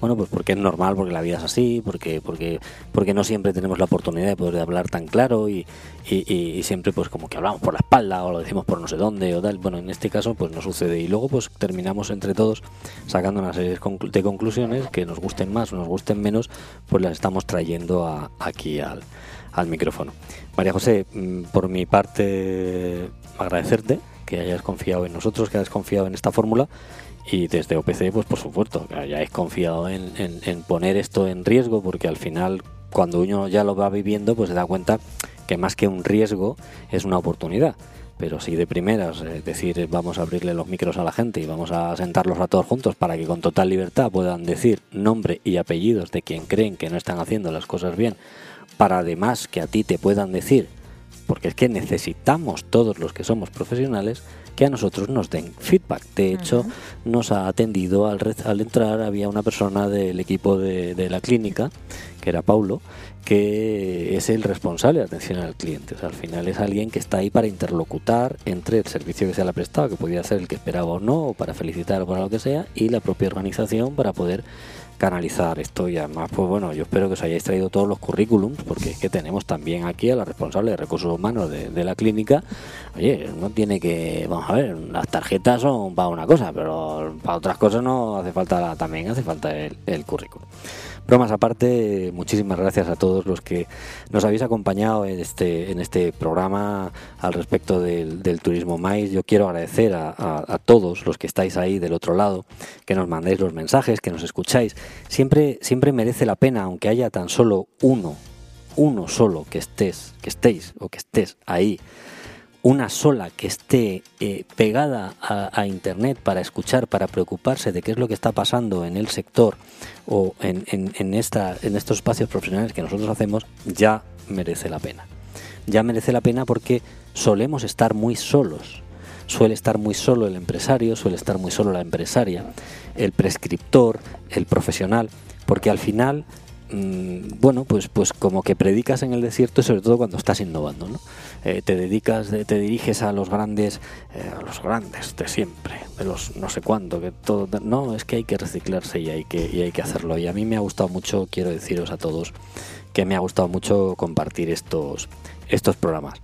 Bueno, pues porque es normal, porque la vida es así, porque porque porque no siempre tenemos la oportunidad de poder hablar tan claro y, y, siempre pues como que hablamos por la espalda o lo decimos por no sé dónde o tal. Bueno, en este caso pues no sucede y luego pues terminamos entre todos sacando una serie de conclusiones que nos gusten más o nos gusten menos, pues las estamos trayendo a- aquí al, al micrófono. María José, mm, por mi parte agradecerte que hayas confiado en nosotros, que hayas confiado en esta fórmula y desde OPC, pues por supuesto, que hayáis confiado en, poner esto en riesgo, porque al final, cuando uno ya lo va viviendo, pues se da cuenta que más que un riesgo es una oportunidad. Pero si de primeras, es decir, vamos a abrirle los micros a la gente y vamos a sentarlos a todos juntos para que con total libertad puedan decir nombre y apellidos de quien creen que no están haciendo las cosas bien, para además que a ti te puedan decir porque es que necesitamos todos los que somos profesionales que a nosotros nos den feedback. De hecho, nos ha atendido al, al entrar, había una persona del equipo de, de la clínica, que era Paulo, que es el responsable de atención al cliente. O sea, al final es alguien que está ahí para interlocutar entre el servicio que se le ha prestado, que podía ser el que esperaba o no, o para felicitar o para lo que sea, y la propia organización para poder canalizar esto y además pues bueno yo espero que os hayáis traído todos los currículums porque es que tenemos también aquí a la responsable de recursos humanos de, la clínica. Oye no tiene que vamos a ver las tarjetas son para una cosa pero para otras cosas no hace falta también hace falta el, el currículum bromas aparte muchísimas gracias a todos los que nos habéis acompañado en este en este programa al respecto del, turismo maíz yo quiero agradecer a- a todos los que estáis ahí del otro lado que nos mandéis los mensajes que nos escucháis. Siempre siempre merece la pena aunque haya tan solo uno uno solo que estés que estéis o que estés ahí una sola que esté eh, pegada a, internet para escuchar, para preocuparse de qué es lo que está pasando en el sector o en, en, esta, en estos espacios profesionales que nosotros hacemos, ya merece la pena. ya merece la pena porque solemos estar muy solos. Suele estar muy solo el empresario, suele estar muy solo la empresaria, el prescriptor, el profesional, porque al final bueno, pues, pues como que predicas en el desierto, sobre todo cuando estás innovando, ¿no? Eh, te dedicas, te diriges a los grandes, eh, a los grandes de siempre, de los no sé cuánto, que todo, no, es que hay que reciclarse y hay que, y hay que hacerlo. Y a mí me ha gustado mucho, quiero deciros a todos, que me ha gustado mucho compartir estos, estos programas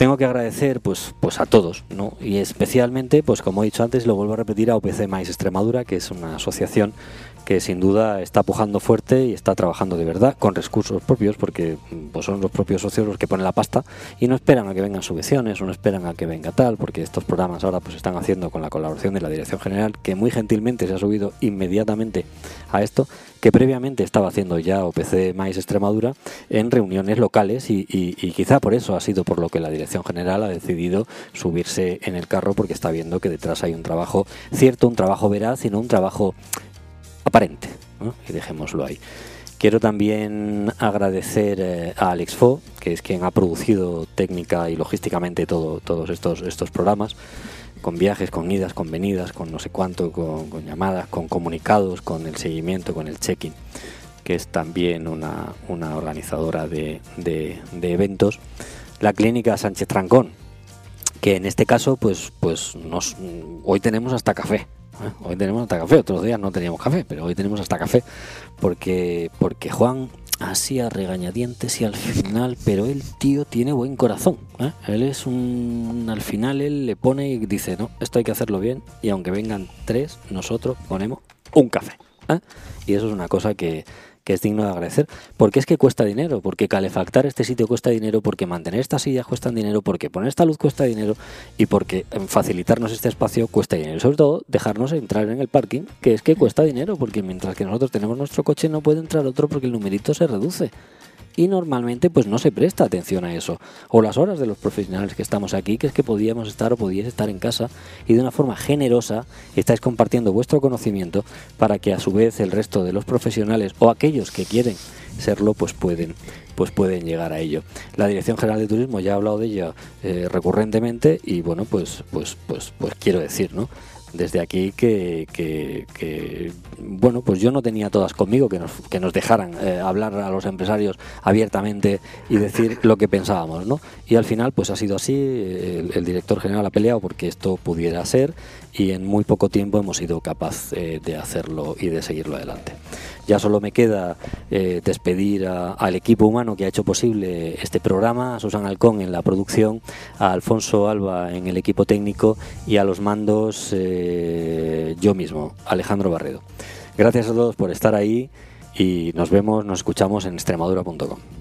tengo que agradecer pues pues a todos no y especialmente pues como he dicho antes lo vuelvo a repetir a OPC Mais Extremadura que es una asociación que sin duda está pujando fuerte y está trabajando de verdad con recursos propios, porque pues, son los propios socios los que ponen la pasta y no esperan a que vengan subvenciones o no esperan a que venga tal, porque estos programas ahora pues están haciendo con la colaboración de la Dirección General, que muy gentilmente se ha subido inmediatamente a esto, que previamente estaba haciendo ya OPC Mais Extremadura en reuniones locales y, y quizá por eso ha sido por lo que la Dirección General ha decidido subirse en el carro porque está viendo que detrás hay un trabajo cierto, un trabajo veraz y no un trabajo aparente, y dejémoslo ahí. Quiero también agradecer eh, a Alex Fo, que es quien ha producido técnica y logísticamente todo, todos estos, estos programas, con viajes, con idas, con venidas, con no sé cuánto, con, llamadas, con comunicados, con el seguimiento, con el check-in, que es también una, una organizadora de, de, eventos. La clínica Sánchez Trancón, que en este caso, pues, pues nos, hoy tenemos hasta café, Hoy tenemos hasta café, otros días no teníamos café, pero hoy tenemos hasta café porque, porque Juan así a regañadientes y al final, pero el tío tiene buen corazón. ¿eh? Él es un. Al final él le pone y dice: No, esto hay que hacerlo bien. Y aunque vengan tres, nosotros ponemos un café. ¿eh? Y eso es una cosa que, que es digno de agradecer, porque es que cuesta dinero, porque calefactar este sitio cuesta dinero, porque mantener estas sillas cuesta dinero, porque poner esta luz cuesta dinero y porque facilitarnos este espacio cuesta dinero. Sobre todo, dejarnos entrar en el parking, que es que cuesta dinero, porque mientras que nosotros tenemos nuestro coche no puede entrar otro porque el numerito se reduce y normalmente pues no se presta atención a eso. O las horas de los profesionales que estamos aquí, que es que podíamos estar o podíais estar en casa y de una forma generosa estáis compartiendo vuestro conocimiento para que a su vez el resto de los profesionales o aquellos que quieren serlo pues pueden pues pueden llegar a ello. La Dirección General de Turismo ya ha hablado de ello eh, recurrentemente y bueno pues pues pues pues quiero decir, ¿no? Desde aquí que, que, bueno pues yo no tenía todas conmigo que nos, que nos dejaran eh, hablar a los empresarios abiertamente y decir lo que pensábamos no y al final pues ha sido así el, director general ha peleado porque esto pudiera ser y en muy poco tiempo hemos sido capaz eh, de hacerlo y de seguirlo adelante ya solo me queda eh, despedir al equipo humano que ha hecho posible este programa, a Susan Alcón en la producción, a Alfonso Alba en el equipo técnico y a los mandos eh, yo mismo, Alejandro Barredo. Gracias a todos por estar ahí y nos vemos, nos escuchamos en extremadura.com.